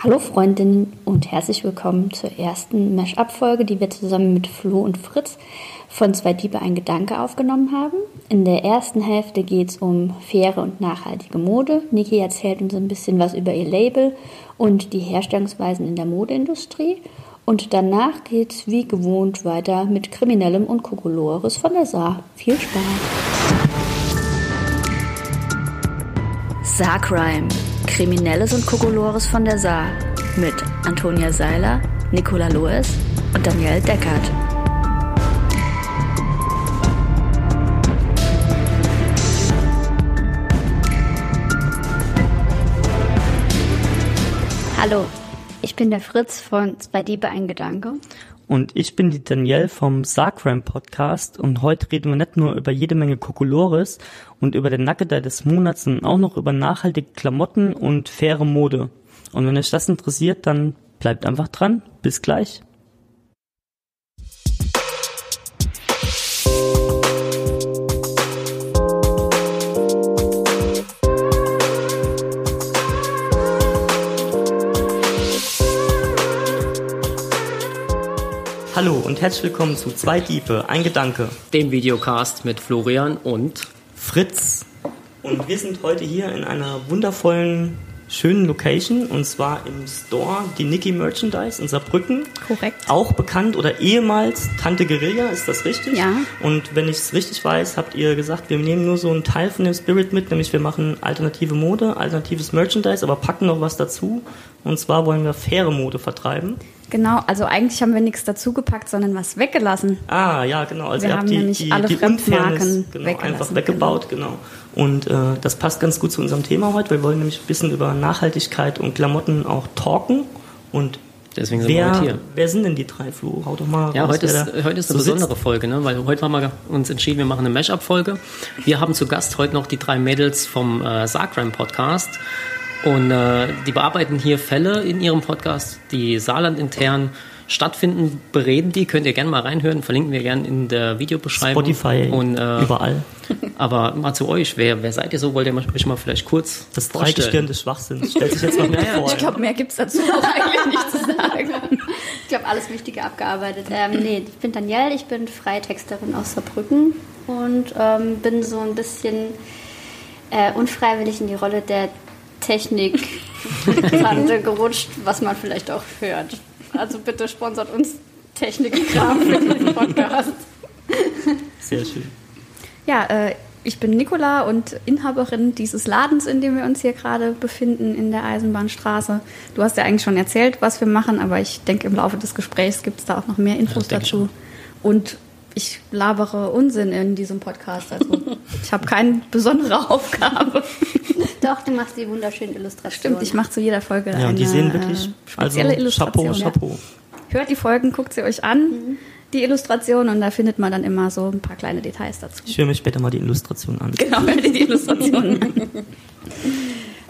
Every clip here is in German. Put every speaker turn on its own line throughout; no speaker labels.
Hallo Freundinnen und herzlich willkommen zur ersten Mesh-Up-Folge, die wir zusammen mit Flo und Fritz von Zwei Diebe ein Gedanke aufgenommen haben. In der ersten Hälfte geht es um faire und nachhaltige Mode. Niki erzählt uns ein bisschen was über ihr Label und die Herstellungsweisen in der Modeindustrie. Und danach geht es wie gewohnt weiter mit Kriminellem und Kokolores von der Saar. Viel Spaß! Saarcrime Kriminelles und Kokolores von der Saar mit Antonia Seiler, Nicola Loes und Daniel Deckert. Hallo, ich bin der Fritz von Zwei Diebe ein Gedanke
und ich bin die Danielle vom Sarkram Podcast und heute reden wir nicht nur über jede Menge Kokolores und über den Nackedei des Monats, sondern auch noch über nachhaltige Klamotten und faire Mode. Und wenn euch das interessiert, dann bleibt einfach dran. Bis gleich. Hallo und herzlich willkommen zu Zwei Diebe, ein Gedanke.
Dem Videocast mit Florian und
Fritz. Und wir sind heute hier in einer wundervollen, schönen Location und zwar im Store die Niki Merchandise in Saarbrücken.
Korrekt.
Auch bekannt oder ehemals Tante Guerilla, ist das richtig?
Ja.
Und wenn ich es richtig weiß, habt ihr gesagt, wir nehmen nur so einen Teil von dem Spirit mit, nämlich wir machen alternative Mode, alternatives Merchandise, aber packen noch was dazu. Und zwar wollen wir faire Mode vertreiben.
Genau, also eigentlich haben wir nichts dazugepackt, sondern was weggelassen.
Ah, ja, genau. Also
wir
ihr
haben
habt die,
nämlich
die,
alle
die
Fremdmarken
genau, einfach weggebaut, genau. genau. Und äh, das passt ganz gut zu unserem Thema heute. Wir wollen nämlich ein bisschen über Nachhaltigkeit und Klamotten auch talken. Und
Deswegen
sind wer,
wir heute hier.
Wer sind denn die drei, Flo? Hau doch mal
Ja,
raus,
heute, ist, heute ist eine so besondere sitzt. Folge, ne? weil heute haben wir uns entschieden, wir machen eine Mashup-Folge. Wir haben zu Gast heute noch die drei Mädels vom äh, Sargram Podcast. Und äh, die bearbeiten hier Fälle in ihrem Podcast, die Saarland intern stattfinden, bereden die. Könnt ihr gerne mal reinhören, verlinken wir gerne in der Videobeschreibung.
Spotify,
und,
äh, überall.
Aber mal zu euch, wer, wer seid ihr so? Wollt ihr euch mal vielleicht kurz
Das Dreigestirn des Schwachsinns stellt sich jetzt mal
naja, vor. Ich glaube, mehr gibt es dazu auch eigentlich nicht zu sagen. Ich glaube, alles Wichtige abgearbeitet. Ähm, nee, ich bin Danielle, ich bin Freitexterin aus Saarbrücken und ähm, bin so ein bisschen äh, unfreiwillig in die Rolle der Technik-Tante gerutscht, was man vielleicht auch hört. Also bitte sponsert uns Technikkram für diesen Podcast.
Sehr schön.
Ja, äh, ich bin Nicola und Inhaberin dieses Ladens, in dem wir uns hier gerade befinden, in der Eisenbahnstraße. Du hast ja eigentlich schon erzählt, was wir machen, aber ich denke, im Laufe des Gesprächs gibt es da auch noch mehr Infos ja, dazu. Und ich labere Unsinn in diesem Podcast. Also ich habe keine besondere Aufgabe.
Doch, du machst die wunderschönen Illustrationen.
Stimmt, ich mache zu jeder Folge
ja,
eine
die sehen wirklich äh,
spezielle also, Illustration.
Chapeau, Chapeau.
Hört die Folgen, guckt sie euch an, mhm. die Illustration, und da findet man dann immer so ein paar kleine Details dazu.
Ich höre mir später mal die Illustration an.
Genau, hört die Illustration an.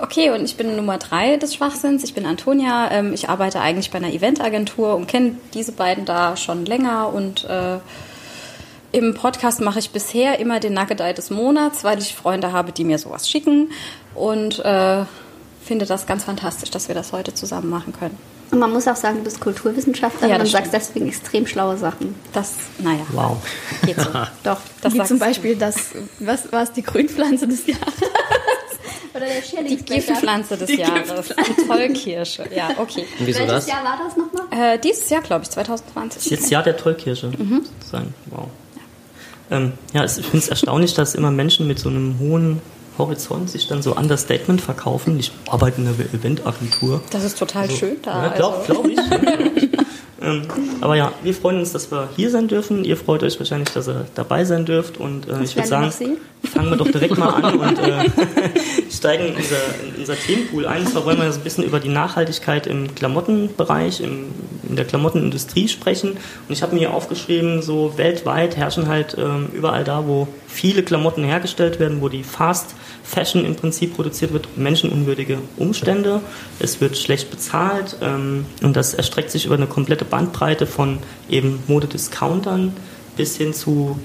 Okay, und ich bin Nummer drei des Schwachsinns. Ich bin Antonia. Ähm, ich arbeite eigentlich bei einer Eventagentur und kenne diese beiden da schon länger und äh, im Podcast mache ich bisher immer den Nugget des Monats, weil ich Freunde habe, die mir sowas schicken und äh, finde das ganz fantastisch, dass wir das heute zusammen machen können.
Und man muss auch sagen, du bist Kulturwissenschaftlerin
ja,
und sagst deswegen extrem schlaue Sachen.
Das, naja.
Wow.
Geht so. Doch, das Wie zum Beispiel das, was war es, die Grünpflanze des Jahres?
Oder der
Die Giftpflanze des
die
Jahres. Tollkirsche. Ja, okay.
Und wieso
Welches
das?
Jahr war das nochmal?
Äh, dieses Jahr, glaube ich, 2020.
Jetzt Jahr der Tollkirsche, mhm. sozusagen. Wow. Ähm, ja, ich finde es erstaunlich, dass immer Menschen mit so einem hohen Horizont sich dann so Understatement verkaufen. Ich arbeite in einer Eventagentur.
Das ist total also, schön da.
Ja, glaube
also.
glaub ich. ähm, aber ja, wir freuen uns, dass wir hier sein dürfen. Ihr freut euch wahrscheinlich, dass ihr dabei sein dürft. Und äh, ich würde sagen, fangen wir doch direkt mal an und äh, steigen in unser, in unser Themenpool ein. Und zwar wollen wir so ein bisschen über die Nachhaltigkeit im Klamottenbereich, im, in der Klamottenindustrie sprechen. Und ich habe mir hier aufgeschrieben, so weltweit herrschen halt ähm, überall da, wo viele Klamotten hergestellt werden, wo die Fast Fashion im Prinzip produziert wird, menschenunwürdige Umstände. Es wird schlecht bezahlt ähm, und das erstreckt sich über eine komplette Bandbreite von eben Modediscountern bis hin zu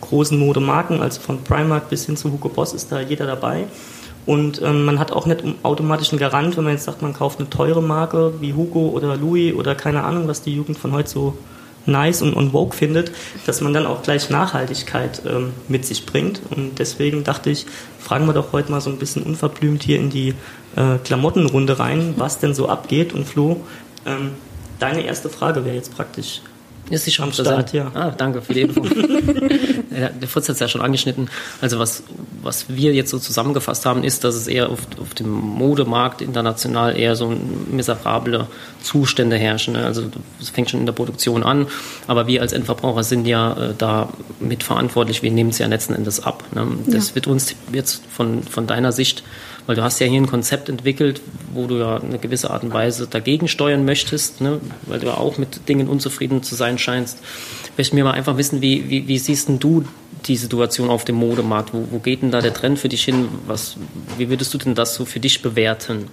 großen Modemarken, also von Primark bis hin zu Hugo Boss ist da jeder dabei. Und ähm, man hat auch nicht automatisch einen Garant, wenn man jetzt sagt, man kauft eine teure Marke wie Hugo oder Louis oder keine Ahnung, was die Jugend von heute so nice und, und woke findet, dass man dann auch gleich Nachhaltigkeit ähm, mit sich bringt. Und deswegen dachte ich, fragen wir doch heute mal so ein bisschen unverblümt hier in die äh, Klamottenrunde rein, was denn so abgeht. Und Flo, ähm, deine erste Frage wäre jetzt praktisch,
ist sie schon am Start, ja. Ah, danke für die Info. ja, der Fritz hat es ja schon angeschnitten. Also was, was wir jetzt so zusammengefasst haben, ist, dass es eher auf, auf dem Modemarkt international eher so miserable Zustände herrschen. Ne? Also es fängt schon in der Produktion an, aber wir als Endverbraucher sind ja äh, da mitverantwortlich. Wir nehmen es ja letzten Endes ab. Ne? Das ja. wird uns jetzt von, von deiner Sicht weil du hast ja hier ein Konzept entwickelt, wo du ja eine gewisse Art und Weise dagegen steuern möchtest, ne? weil du ja auch mit Dingen unzufrieden zu sein scheinst. Möchten wir mal einfach wissen, wie, wie, wie siehst denn du die Situation auf dem Modemarkt? Wo, wo geht denn da der Trend für dich hin? Was, wie würdest du denn das so für dich bewerten?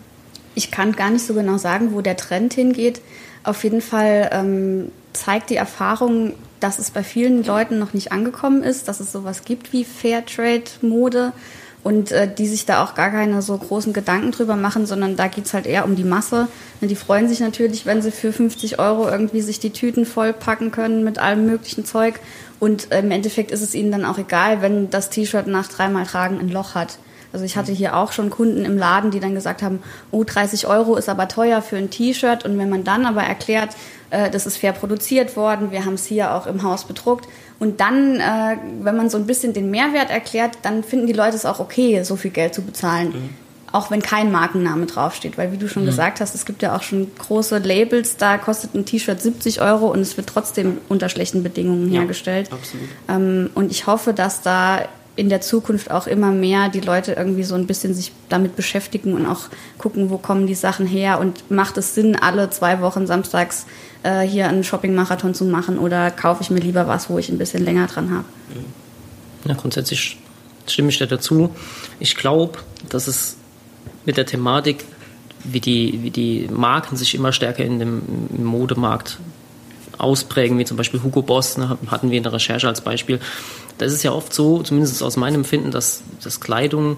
Ich kann gar nicht so genau sagen, wo der Trend hingeht. Auf jeden Fall ähm, zeigt die Erfahrung, dass es bei vielen Leuten noch nicht angekommen ist, dass es sowas gibt wie Fairtrade-Mode und äh, die sich da auch gar keine so großen Gedanken drüber machen, sondern da geht's halt eher um die Masse. Ne, die freuen sich natürlich, wenn sie für 50 Euro irgendwie sich die Tüten vollpacken können mit allem möglichen Zeug. Und äh, im Endeffekt ist es ihnen dann auch egal, wenn das T-Shirt nach dreimal Tragen ein Loch hat. Also ich hatte hier auch schon Kunden im Laden, die dann gesagt haben, oh, 30 Euro ist aber teuer für ein T-Shirt. Und wenn man dann aber erklärt, äh, das ist fair produziert worden, wir haben es hier auch im Haus bedruckt, und dann, äh, wenn man so ein bisschen den Mehrwert erklärt, dann finden die Leute es auch okay, so viel Geld zu bezahlen. Mhm. Auch wenn kein Markenname draufsteht. Weil wie du schon mhm. gesagt hast, es gibt ja auch schon große Labels, da kostet ein T-Shirt 70 Euro und es wird trotzdem unter schlechten Bedingungen ja, hergestellt. Absolut. Ähm, und ich hoffe, dass da in der Zukunft auch immer mehr die Leute irgendwie so ein bisschen sich damit beschäftigen und auch gucken, wo kommen die Sachen her und macht es Sinn, alle zwei Wochen samstags äh, hier einen Shopping-Marathon zu machen oder kaufe ich mir lieber was, wo ich ein bisschen länger dran habe?
Ja, grundsätzlich stimme ich dir dazu. Ich glaube, dass es mit der Thematik, wie die, wie die Marken sich immer stärker in dem Modemarkt ausprägen, wie zum Beispiel Hugo Boss, ne, hatten wir in der Recherche als Beispiel. Da ist es ja oft so, zumindest aus meinem Empfinden, dass, dass Kleidung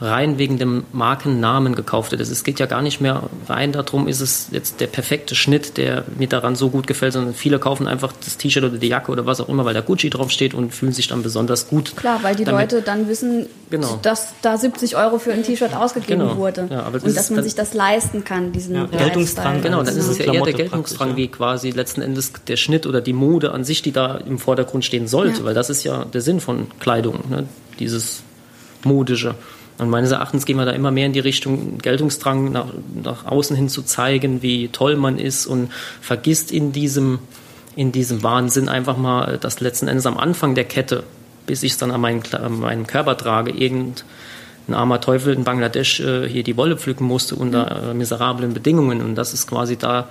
rein wegen dem Markennamen gekauft wird. Es geht ja gar nicht mehr rein darum, ist es jetzt der perfekte Schnitt, der mir daran so gut gefällt, sondern viele kaufen einfach das T-Shirt oder die Jacke oder was auch immer, weil da Gucci draufsteht und fühlen sich dann besonders gut.
Klar, weil die damit. Leute dann wissen, genau. dass da 70 Euro für ein T-Shirt ausgegeben genau. wurde ja, und dass man sich das leisten kann, diesen ja,
Geltungsdrang. Genau, dann ist es ja eher der Geltungsdrang, wie quasi letzten Endes der Schnitt oder die Mode an sich, die da im Vordergrund stehen sollte, ja. weil das ist ja der Sinn von Kleidung, ne? dieses modische. Und meines Erachtens gehen wir da immer mehr in die Richtung, Geltungsdrang nach, nach außen hin zu zeigen, wie toll man ist und vergisst in diesem, in diesem Wahnsinn einfach mal, dass letzten Endes am Anfang der Kette, bis ich es dann an meinen, an meinen Körper trage, irgendein armer Teufel in Bangladesch äh, hier die Wolle pflücken musste unter äh, miserablen Bedingungen. Und das ist quasi da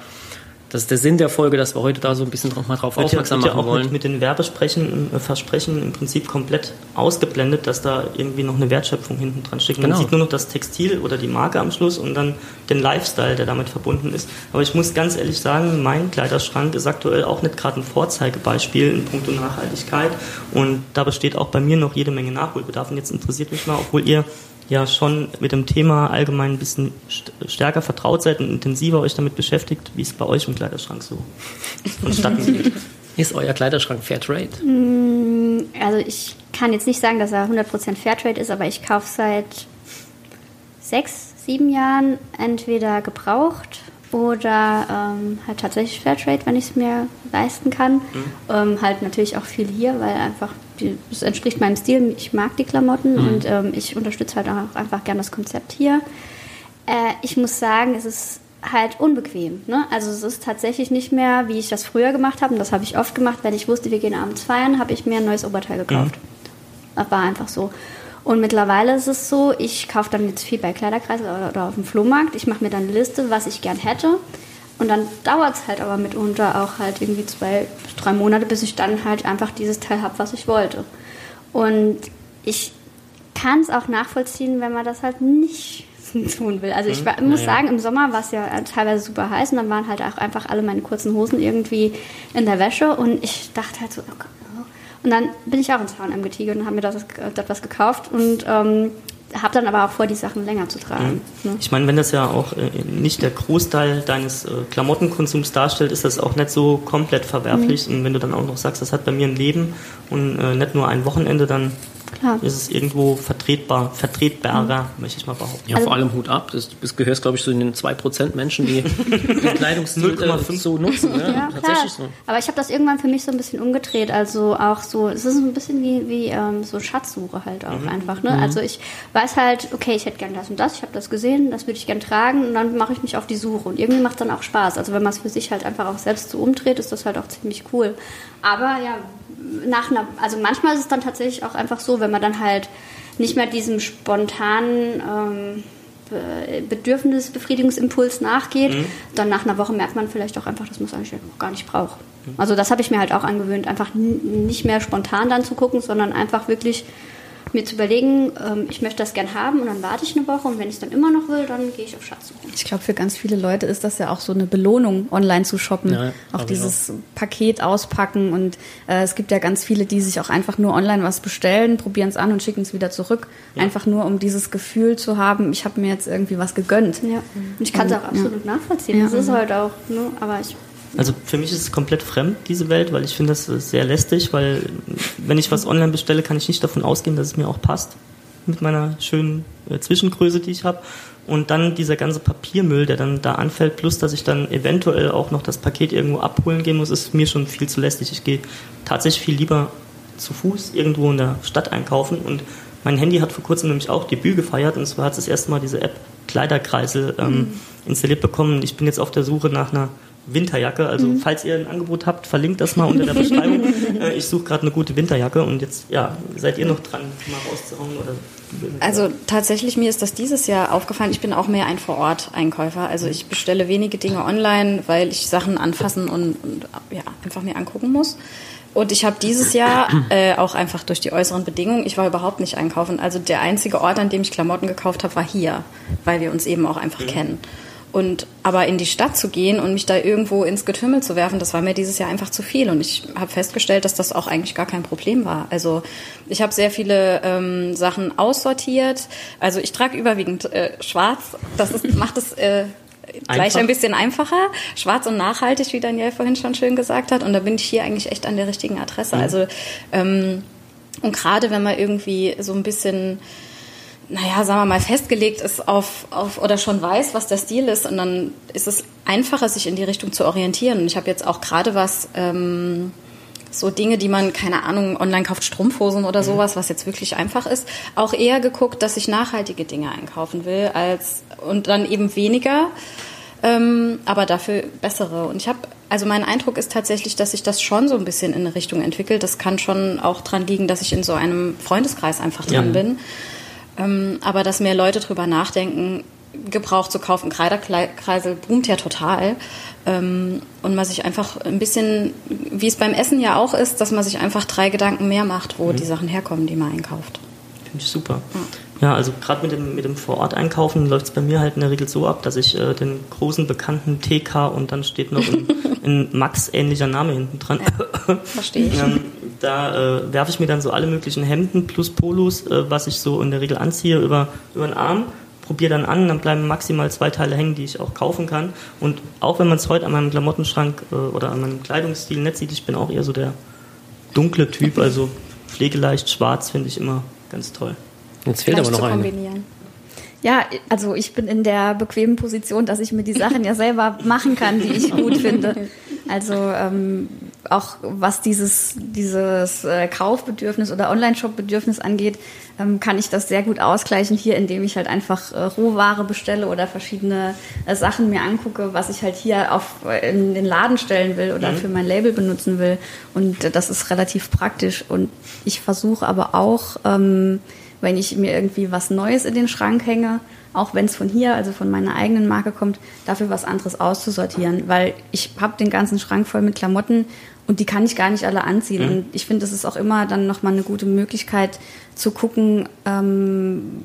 das ist der Sinn der Folge, dass wir heute da so ein bisschen mal drauf aufmerksam ja, machen ja auch wollen.
Mit, mit den Werbesprechen, äh, Versprechen im Prinzip komplett ausgeblendet, dass da irgendwie noch eine Wertschöpfung hinten dran steckt. Man genau. sieht nur noch das Textil oder die Marke am Schluss und dann den Lifestyle, der damit verbunden ist. Aber ich muss ganz ehrlich sagen, mein Kleiderschrank ist aktuell auch nicht gerade ein Vorzeigebeispiel in puncto Nachhaltigkeit und da besteht auch bei mir noch jede Menge Nachholbedarf. Und jetzt interessiert mich mal, obwohl ihr ja schon mit dem Thema allgemein ein bisschen stärker vertraut seid und intensiver euch damit beschäftigt, wie es bei euch im Kleiderschrank so vonstatten geht.
Ist euer Kleiderschrank Fairtrade?
Mm, also ich kann jetzt nicht sagen, dass er 100% Fairtrade ist, aber ich kaufe seit sechs, sieben Jahren entweder gebraucht oder ähm, halt tatsächlich Fairtrade, wenn ich es mir leisten kann. Mhm. Ähm, halt natürlich auch viel hier, weil einfach es entspricht meinem Stil. Ich mag die Klamotten mhm. und ähm, ich unterstütze halt auch einfach gerne das Konzept hier. Äh, ich muss sagen, es ist halt unbequem. Ne? Also es ist tatsächlich nicht mehr, wie ich das früher gemacht habe. Und das habe ich oft gemacht, wenn ich wusste, wir gehen abends feiern, habe ich mir ein neues Oberteil gekauft. Mhm. Das war einfach so. Und mittlerweile ist es so, ich kaufe dann jetzt viel bei Kleiderkreis oder, auf dem Flohmarkt. Ich mache mir dann eine Liste, was ich gern hätte. Und dann dauert es halt aber mitunter auch halt irgendwie zwei bis drei Monate, bis ich dann halt einfach dieses Teil habe, was ich wollte. Und ich kann es auch nachvollziehen, wenn man das halt nicht tun will. Also ich war, muss sagen, im Sommer war es ja teilweise super heiß und dann waren halt auch einfach alle meine kurzen Hosen irgendwie in der Wäsche und ich dachte halt so, oh Gott. Und dann bin ich auch ins H&M getiegert und habe mir das, das was gekauft und ähm, habe dann aber auch vor, die Sachen länger zu tragen.
Mhm. Ne? Ich meine, wenn das ja auch äh, nicht der Großteil deines äh, Klamottenkonsums darstellt, ist das auch nicht so komplett verwerflich. Mhm. Und wenn du dann auch noch sagst, das hat bei mir ein Leben und äh, nicht nur ein Wochenende, dann Klar. ist es irgendwo vertretbar, vertretbarer, mhm. möchte ich mal behaupten.
Ja, also vor allem Hut ab. Du gehörst, glaube ich, zu den 2% Menschen, die den Kleidungsstil äh, so nutzen. Ne?
Ja, Tatsächlich klar. so. Aber ich habe das irgendwann für mich so ein bisschen umgedreht. Also auch so, es ist ein bisschen wie, wie ähm, so Schatzsuche halt auch mhm. einfach. Ne? Mhm. Also ich weiß halt, okay, ich hätte gern das und das, ich habe das gesehen, das würde ich gern tragen und dann mache ich mich auf die Suche. Und irgendwie macht es dann auch Spaß. Also wenn man es für sich halt einfach auch selbst so umdreht, ist das halt auch ziemlich cool. Aber ja, nach einer, also manchmal ist es dann tatsächlich auch einfach so, wenn man dann halt nicht mehr diesem spontanen ähm, Bedürfnisbefriedigungsimpuls nachgeht, mhm. dann nach einer Woche merkt man vielleicht auch einfach, dass man es eigentlich gar nicht braucht. Mhm. Also das habe ich mir halt auch angewöhnt, einfach nicht mehr spontan dann zu gucken, sondern einfach wirklich mir zu überlegen, ähm, ich möchte das gern haben und dann warte ich eine Woche und wenn ich es dann immer noch will, dann gehe ich auf Schatzsuche.
Ich glaube, für ganz viele Leute ist das ja auch so eine Belohnung, online zu shoppen. Ja, auch dieses auch. Paket auspacken und äh, es gibt ja ganz viele, die sich auch einfach nur online was bestellen, probieren es an und schicken es wieder zurück. Ja. Einfach nur, um dieses Gefühl zu haben, ich habe mir jetzt irgendwie was gegönnt.
Ja. Und ich kann es auch absolut nachvollziehen. Das ist halt auch, ne? aber ich
also für mich ist es komplett fremd, diese Welt, weil ich finde das sehr lästig, weil wenn ich was online bestelle, kann ich nicht davon ausgehen, dass es mir auch passt mit meiner schönen äh, Zwischengröße, die ich habe. Und dann dieser ganze Papiermüll, der dann da anfällt, plus dass ich dann eventuell auch noch das Paket irgendwo abholen gehen muss, ist mir schon viel zu lästig. Ich gehe tatsächlich viel lieber zu Fuß irgendwo in der Stadt einkaufen und mein Handy hat vor kurzem nämlich auch Debüt gefeiert und zwar hat es das erste Mal diese App Kleiderkreisel ähm, mhm. installiert bekommen. Ich bin jetzt auf der Suche nach einer Winterjacke. Also mhm. falls ihr ein Angebot habt, verlinkt das mal unter der Beschreibung. äh, ich suche gerade eine gute Winterjacke und jetzt ja, seid ihr noch dran, mal rauszuhauen oder
also tatsächlich, mir ist das dieses Jahr aufgefallen. Ich bin auch mehr ein Vor-Ort-Einkäufer. Also ich bestelle wenige Dinge online, weil ich Sachen anfassen und, und ja, einfach mir angucken muss. Und ich habe dieses Jahr äh, auch einfach durch die äußeren Bedingungen, ich war überhaupt nicht einkaufen. Also der einzige Ort, an dem ich Klamotten gekauft habe, war hier, weil wir uns eben auch einfach mhm. kennen. Und aber in die Stadt zu gehen und mich da irgendwo ins Getümmel zu werfen, das war mir dieses Jahr einfach zu viel. Und ich habe festgestellt, dass das auch eigentlich gar kein Problem war. Also ich habe sehr viele ähm, Sachen aussortiert. Also ich trage überwiegend äh, schwarz. Das ist, macht es äh, gleich ein bisschen einfacher. Schwarz und nachhaltig, wie Daniel vorhin schon schön gesagt hat. Und da bin ich hier eigentlich echt an der richtigen Adresse. Mhm. Also ähm, und gerade wenn man irgendwie so ein bisschen naja, sagen wir mal, festgelegt ist auf, auf oder schon weiß, was der Stil ist und dann ist es einfacher, sich in die Richtung zu orientieren. Und ich habe jetzt auch gerade was, ähm, so Dinge, die man, keine Ahnung, online kauft, Strumpfhosen oder mhm. sowas, was jetzt wirklich einfach ist, auch eher geguckt, dass ich nachhaltige Dinge einkaufen will als und dann eben weniger, ähm, aber dafür bessere. Und ich habe, also mein Eindruck ist tatsächlich, dass sich das schon so ein bisschen in eine Richtung entwickelt. Das kann schon auch dran liegen, dass ich in so einem Freundeskreis einfach drin ja. bin aber dass mehr Leute drüber nachdenken, gebraucht zu kaufen. Kreiderkreisel boomt ja total. Ähm, und man sich einfach ein bisschen, wie es beim Essen ja auch ist, dass man sich einfach drei Gedanken mehr macht, wo mhm. die Sachen herkommen, die man einkauft.
Finde ich super. Ja. Ja, also gerade mit dem, mit dem Vorort-Einkaufen läuft es bei mir halt in der Regel so ab, dass ich äh, den großen bekannten TK und dann steht noch ein, ein Max ähnlicher Name hinten dran.
Ja, verstehe ich.
Ähm, da äh, werfe ich mir dann so alle möglichen Hemden plus Polos, äh, was ich so in der Regel anziehe, über, über den Arm, probiere dann an, dann bleiben maximal zwei Teile hängen, die ich auch kaufen kann. Und auch wenn man es heute an meinem Klamottenschrank äh, oder an meinem Kleidungsstil nicht sieht, ich bin auch eher so der dunkle Typ, also pflegeleicht schwarz finde ich immer ganz toll.
Jetzt fehlt aber noch eine.
Ja, also ich bin in der bequemen Position, dass ich mir die Sachen ja selber machen kann, die ich gut finde. Also ähm, auch was dieses, dieses äh, Kaufbedürfnis oder Online-Shop-Bedürfnis angeht, ähm, kann ich das sehr gut ausgleichen hier, indem ich halt einfach äh, Rohware bestelle oder verschiedene äh, Sachen mir angucke, was ich halt hier auf, in den Laden stellen will oder mhm. für mein Label benutzen will. Und das ist relativ praktisch. Und ich versuche aber auch, ähm, wenn ich mir irgendwie was Neues in den Schrank hänge, auch wenn es von hier, also von meiner eigenen Marke kommt, dafür was anderes auszusortieren, weil ich habe den ganzen Schrank voll mit Klamotten und die kann ich gar nicht alle anziehen. Mhm. Und ich finde, das ist auch immer dann nochmal eine gute Möglichkeit zu gucken, ähm,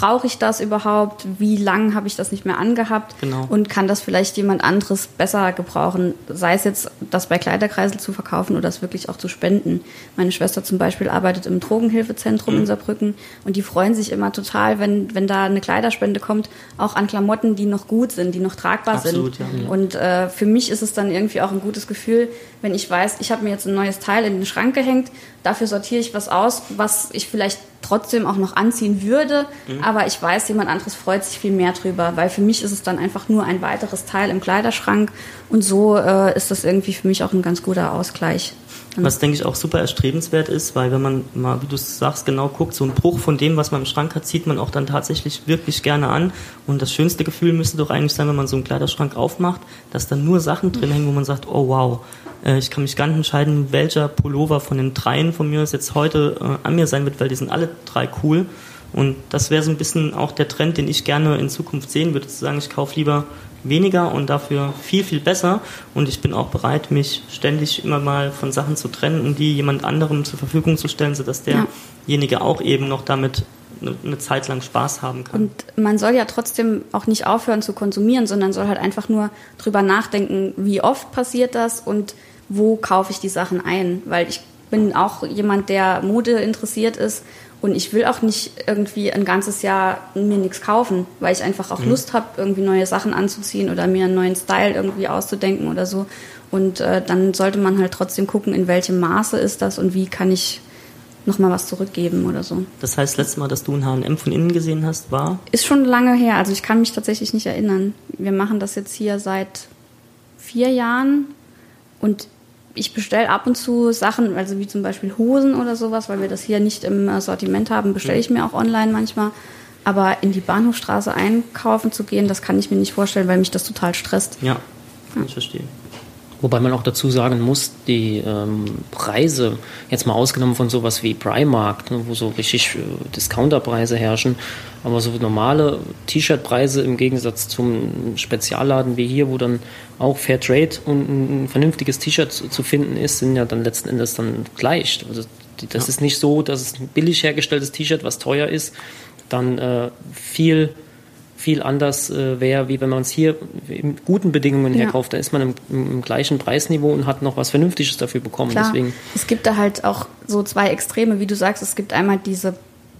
brauche ich das überhaupt? Wie lange habe ich das nicht mehr angehabt?
Genau.
Und kann das vielleicht jemand anderes besser gebrauchen? Sei es jetzt, das bei Kleiderkreisel zu verkaufen oder das wirklich auch zu spenden. Meine Schwester zum Beispiel arbeitet im Drogenhilfezentrum mhm. in Saarbrücken und die freuen sich immer total, wenn, wenn da eine Kleiderspende kommt, auch an Klamotten, die noch gut sind, die noch tragbar
Absolut,
sind.
Ja.
Und äh, für mich ist es dann irgendwie auch ein gutes Gefühl, wenn ich weiß, ich habe mir jetzt ein neues Teil in den Schrank gehängt, dafür sortiere ich was aus, was ich vielleicht trotzdem auch noch anziehen würde, mhm. aber ich weiß, jemand anderes freut sich viel mehr drüber, weil für mich ist es dann einfach nur ein weiteres Teil im Kleiderschrank und so äh, ist das irgendwie für mich auch ein ganz guter Ausgleich.
Was denke ich auch super erstrebenswert ist, weil wenn man mal, wie du sagst, genau guckt, so ein Bruch von dem, was man im Schrank hat, zieht man auch dann tatsächlich wirklich gerne an. Und das schönste Gefühl müsste doch eigentlich sein, wenn man so einen Kleiderschrank aufmacht, dass dann nur Sachen drin hängen, wo man sagt, oh wow, äh, ich kann mich gar nicht entscheiden, welcher Pullover von den dreien von mir jetzt heute äh, an mir sein wird, weil die sind alle drei cool. Und das wäre so ein bisschen auch der Trend, den ich gerne in Zukunft sehen würde, zu sagen, ich kaufe lieber weniger und dafür viel, viel besser. Und ich bin auch bereit, mich ständig immer mal von Sachen zu trennen und die jemand anderem zur Verfügung zu stellen, sodass derjenige ja. auch eben noch damit eine Zeit lang Spaß haben kann.
Und man soll ja trotzdem auch nicht aufhören zu konsumieren, sondern soll halt einfach nur drüber nachdenken, wie oft passiert das und wo kaufe ich die Sachen ein. Weil ich bin auch jemand, der Mode interessiert ist und ich will auch nicht irgendwie ein ganzes Jahr mir nichts kaufen, weil ich einfach auch mhm. Lust habe, irgendwie neue Sachen anzuziehen oder mir einen neuen Style irgendwie auszudenken oder so. Und äh, dann sollte man halt trotzdem gucken, in welchem Maße ist das und wie kann ich nochmal was zurückgeben oder so.
Das heißt, letztes Mal, dass du ein H&M von innen gesehen hast, war?
Ist schon lange her. Also ich kann mich tatsächlich nicht erinnern. Wir machen das jetzt hier seit vier Jahren und ich bestelle ab und zu Sachen, also wie zum Beispiel Hosen oder sowas, weil wir das hier nicht im Sortiment haben, bestelle ich mir auch online manchmal. Aber in die Bahnhofstraße einkaufen zu gehen, das kann ich mir nicht vorstellen, weil mich das total stresst.
Ja, kann ich verstehen.
Wobei man auch dazu sagen muss, die ähm, Preise, jetzt mal ausgenommen von sowas wie Primark, ne, wo so richtig äh, Discounterpreise herrschen, aber so normale T-Shirt-Preise im Gegensatz zum Spezialladen wie hier, wo dann auch Fair Trade und ein vernünftiges T-Shirt zu, finden ist, sind ja dann letzten Endes dann gleich. Also das ja. ist nicht so, dass es ein billig hergestelltes T-Shirt, was teuer ist, dann äh, viel viel anders äh, wäre, wie wenn man es hier in guten Bedingungen ja. herkauft. Da ist man im, im, gleichen Preisniveau und hat noch was Vernünftiges dafür bekommen.
Klar. Deswegen. Es gibt da halt auch so zwei Extreme, wie du sagst. Es gibt einmal diese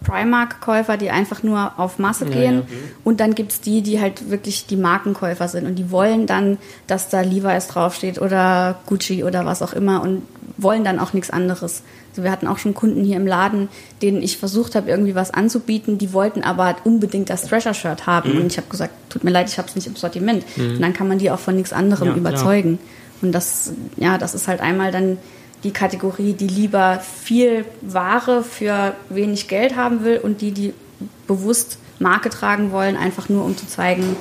Primark-Käufer, die einfach nur auf Masse gehen. Ja, ja. Und dann gibt es die, die halt wirklich die Markenkäufer sind. Und die wollen dann, dass da Levi's draufsteht oder Gucci oder was auch immer und wollen dann auch nichts anderes. Also wir hatten auch schon Kunden hier im Laden, denen ich versucht habe, irgendwie was anzubieten. Die wollten aber unbedingt das Treasure-Shirt haben. Mhm. Und ich habe gesagt, tut mir leid, ich habe es nicht im Sortiment. Mhm. Und dann kann man die auch von nichts anderem ja, überzeugen. Und das, ja, das ist halt einmal dann die Kategorie, die lieber viel Ware für wenig Geld haben will und die, die bewusst Marke tragen wollen, einfach nur um zu zeigen,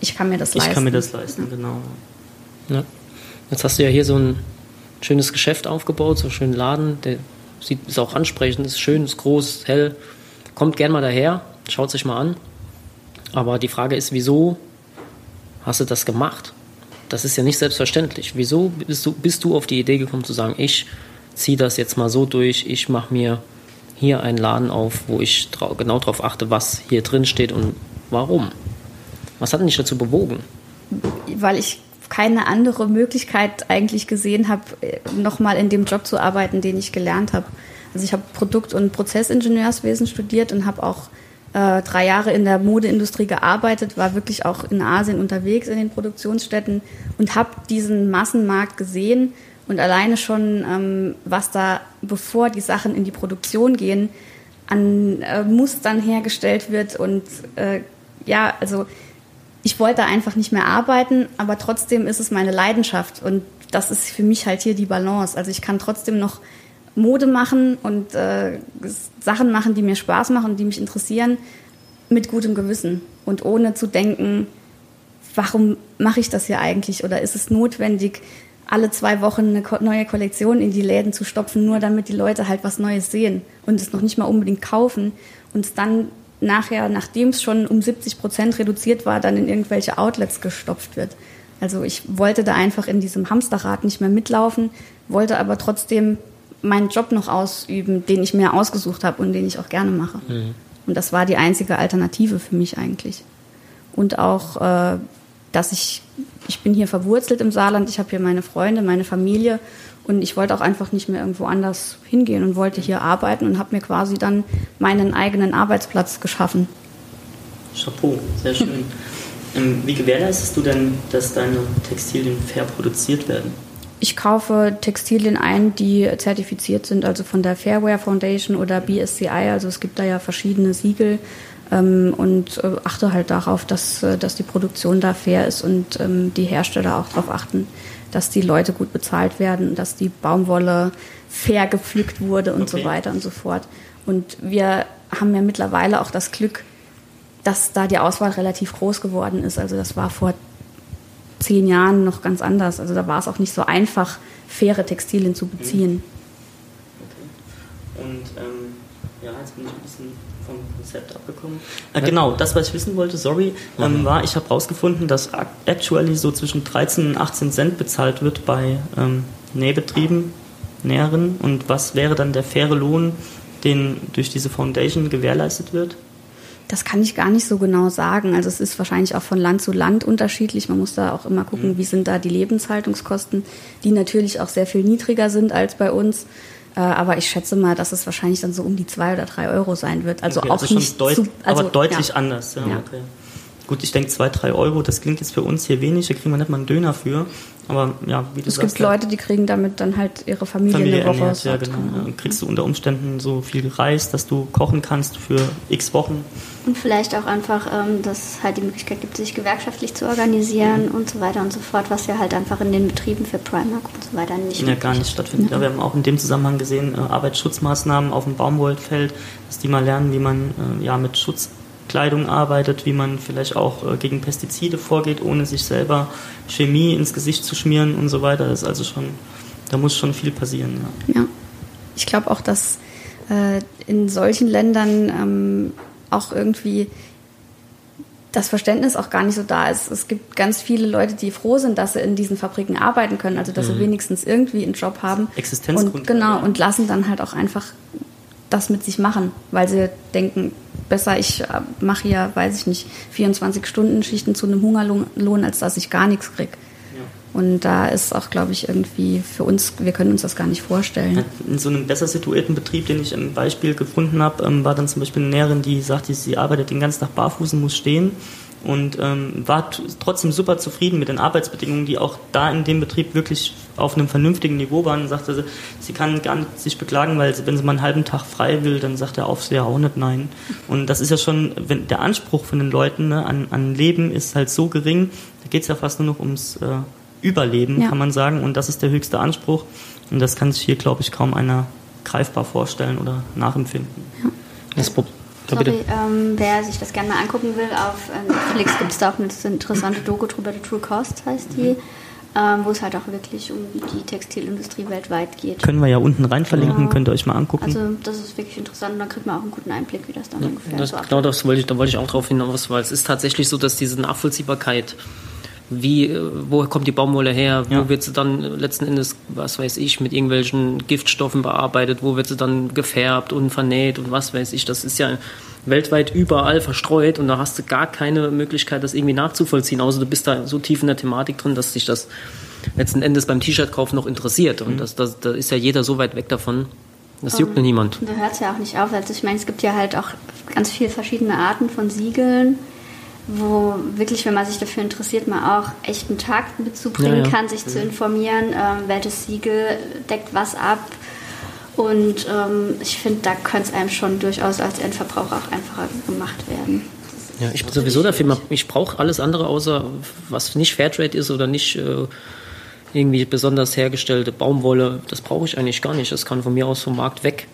ich kann mir das leisten.
Ich kann mir das leisten, ja. genau.
Ja. Jetzt hast du ja hier so ein schönes Geschäft aufgebaut, so einen schönen Laden, der sieht, ist auch ansprechend, ist schön, ist groß, hell. Kommt gern mal daher, schaut sich mal an. Aber die Frage ist, wieso hast du das gemacht? Das ist ja nicht selbstverständlich. Wieso bist du, bist du auf die Idee gekommen zu sagen, ich ziehe das jetzt mal so durch, ich mache mir hier einen Laden auf, wo ich trau genau darauf achte, was hier drin steht und warum? Was hat dich dazu bewogen?
Weil ich keine andere Möglichkeit eigentlich gesehen habe, nochmal in dem Job zu arbeiten, den ich gelernt habe. Also ich habe Produkt- und Prozessingenieurswesen studiert und habe auch äh, drei Jahre in der Modeindustrie gearbeitet, war wirklich auch in Asien unterwegs in den Produktionsstätten und habe diesen Massenmarkt gesehen und alleine schon, ähm, was da, bevor die Sachen in die Produktion gehen, an äh, Mustern hergestellt wird und äh, ja, also ich wollte einfach nicht mehr arbeiten, aber trotzdem ist es meine Leidenschaft und das ist für mich halt hier die Balance. Also ich kann trotzdem noch Mode machen und äh, Sachen machen, die mir Spaß machen, die mich interessieren, mit gutem Gewissen und ohne zu denken, warum mache ich das hier eigentlich oder ist es notwendig, alle zwei Wochen eine neue Kollektion in die Läden zu stopfen, nur damit die Leute halt was Neues sehen und es noch nicht mal unbedingt kaufen und dann nachher, nachdem es schon um 70 Prozent reduziert war, dann in irgendwelche Outlets gestopft wird. Also ich wollte da einfach in diesem Hamsterrad nicht mehr mitlaufen, wollte aber trotzdem meinen Job noch ausüben, den ich mir ausgesucht habe und den ich auch gerne mache.
Mhm.
Und das war die einzige Alternative für mich eigentlich. Und auch, äh, dass ich, ich bin hier verwurzelt im Saarland, ich habe hier meine Freunde, meine Familie und ich wollte auch einfach nicht mehr irgendwo anders hingehen und wollte hier arbeiten und habe mir quasi dann meinen eigenen Arbeitsplatz geschaffen.
Chapeau, sehr schön. Ähm, wie gewährleistest du denn, dass deine Textilien fair produziert werden?
Ich kaufe Textilien ein, die zertifiziert sind, also von der Fairware Foundation oder BSCI. Also es gibt da ja verschiedene Siegel ähm, und äh, achte halt darauf, dass, äh, dass die Produktion da fair ist und ähm, die Hersteller auch darauf achten, dass die Leute gut bezahlt werden, dass die Baumwolle fair gepflückt wurde und okay. so weiter und so fort. Und wir haben ja mittlerweile auch das Glück, dass da die Auswahl relativ groß geworden ist. Also das war vor zehn Jahren noch ganz anders. Also da war es auch nicht so einfach, faire Textilien zu beziehen.
Okay. Und ähm, ja, jetzt bin ich ein bisschen vom Konzept abgekommen. Äh, genau, das, was ich wissen wollte, sorry, ähm, war, ich habe herausgefunden, dass actually so zwischen 13 und 18 Cent bezahlt wird bei ähm, Nähbetrieben, Näheren. Und was wäre dann der faire Lohn, den durch diese Foundation gewährleistet wird?
Das kann ich gar nicht so genau sagen. Also es ist wahrscheinlich auch von Land zu Land unterschiedlich. Man muss da auch immer gucken, mhm. wie sind da die Lebenshaltungskosten, die natürlich auch sehr viel niedriger sind als bei uns. Äh, aber ich schätze mal, dass es wahrscheinlich dann so um die zwei oder drei Euro sein wird. Also okay, auch also nicht
deut zu, also, aber deutlich ja. anders. Ja, ja. Okay. Gut, ich denke zwei, drei Euro, das klingt jetzt für uns hier wenig, da kriegen wir nicht mal einen Döner für. Aber ja,
wie du es sagst. Es gibt Leute, die kriegen damit dann halt ihre Familie, Familie eine Woche. Ernährt,
ja, genau. Ja. Kriegst du unter Umständen so viel Reis, dass du kochen kannst für x Wochen.
Und vielleicht auch einfach, ähm, dass es halt die Möglichkeit gibt, sich gewerkschaftlich zu organisieren mhm. und so weiter und so fort, was ja halt einfach in den Betrieben für Primark und so weiter nicht
Ja, gar nicht stattfindet. Ja. wir haben auch in dem Zusammenhang gesehen, äh, Arbeitsschutzmaßnahmen auf dem Baumwollfeld, dass die mal lernen, wie man äh, ja mit Schutz Kleidung arbeitet, wie man vielleicht auch äh, gegen Pestizide vorgeht, ohne sich selber Chemie ins Gesicht zu schmieren und so weiter. Das ist also schon, da muss schon viel passieren.
Ja, ja. ich glaube auch, dass äh, in solchen Ländern ähm, auch irgendwie das Verständnis auch gar nicht so da ist. Es gibt ganz viele Leute, die froh sind, dass sie in diesen Fabriken arbeiten können, also dass mhm. sie wenigstens irgendwie einen Job haben.
Existenzgrund.
Und, genau, und lassen dann halt auch einfach das mit sich machen, weil sie denken, besser ich äh, mache hier, weiß ich nicht, 24 Stunden Schichten zu einem Hungerlohn, als dass ich gar nichts kriege. Und da ist auch, glaube ich, irgendwie für uns, wir können uns das gar nicht vorstellen.
In so einem besser situierten Betrieb, den ich im Beispiel gefunden habe, ähm, war dann zum Beispiel eine Näherin, die sagte, sie arbeitet den ganzen Tag barfuß und muss stehen und ähm, war trotzdem super zufrieden mit den Arbeitsbedingungen, die auch da in dem Betrieb wirklich auf einem vernünftigen Niveau waren. Und sagte, sie, kann gar nicht sich beklagen, weil sie, wenn sie mal einen halben Tag frei will, dann sagt der Aufseher auch nicht nein. Und das ist ja schon, wenn der Anspruch von den Leuten ne, an, an Leben ist halt so gering, da geht es ja fast nur noch ums äh, Überleben, ja. kann man sagen. Und das ist der höchste Anspruch. Und das kann sich hier, glaube ich, kaum einer greifbar vorstellen oder nachempfinden. Ja.
Das Problem Sorry, ähm, wer sich das gerne mal angucken will, auf ähm, Netflix gibt es da auch eine interessante Doku drüber, The True Cost heißt die, mhm. ähm, wo es halt auch wirklich um die Textilindustrie weltweit geht.
Können wir ja unten rein verlinken, genau. könnt ihr euch mal angucken.
Also das ist wirklich interessant und dann kriegt man auch einen guten Einblick, wie das dann ja, ungefähr
das, so Genau, das wollte ich, da wollte ich auch drauf hinaus, weil es ist tatsächlich so, dass diese Nachvollziehbarkeit wie, äh, wo kommt die Baumwolle her, wo ja. wird sie dann letzten Endes, was weiß ich, mit irgendwelchen Giftstoffen bearbeitet, wo wird sie dann gefärbt und vernäht und was weiß ich. Das ist ja weltweit überall verstreut und da hast du gar keine Möglichkeit, das irgendwie nachzuvollziehen, außer du bist da so tief in der Thematik drin, dass sich das letzten Endes beim T-Shirt-Kauf noch interessiert. Und mhm. das, das, da ist ja jeder so weit weg davon. Das juckt nur niemand.
Da hört es ja auch nicht auf. Also ich meine, es gibt ja halt auch ganz viele verschiedene Arten von Siegeln wo wirklich, wenn man sich dafür interessiert, man auch echt einen Tag mitzubringen ja, ja. kann, sich mhm. zu informieren, ähm, welches Siegel deckt was ab. Und ähm, ich finde, da könnte es einem schon durchaus als Endverbraucher auch einfacher gemacht werden.
Ja, ich bin sowieso dafür, ich brauche alles andere, außer was nicht Fairtrade ist oder nicht äh, irgendwie besonders hergestellte Baumwolle. Das brauche ich eigentlich gar nicht. Das kann von mir aus vom Markt weg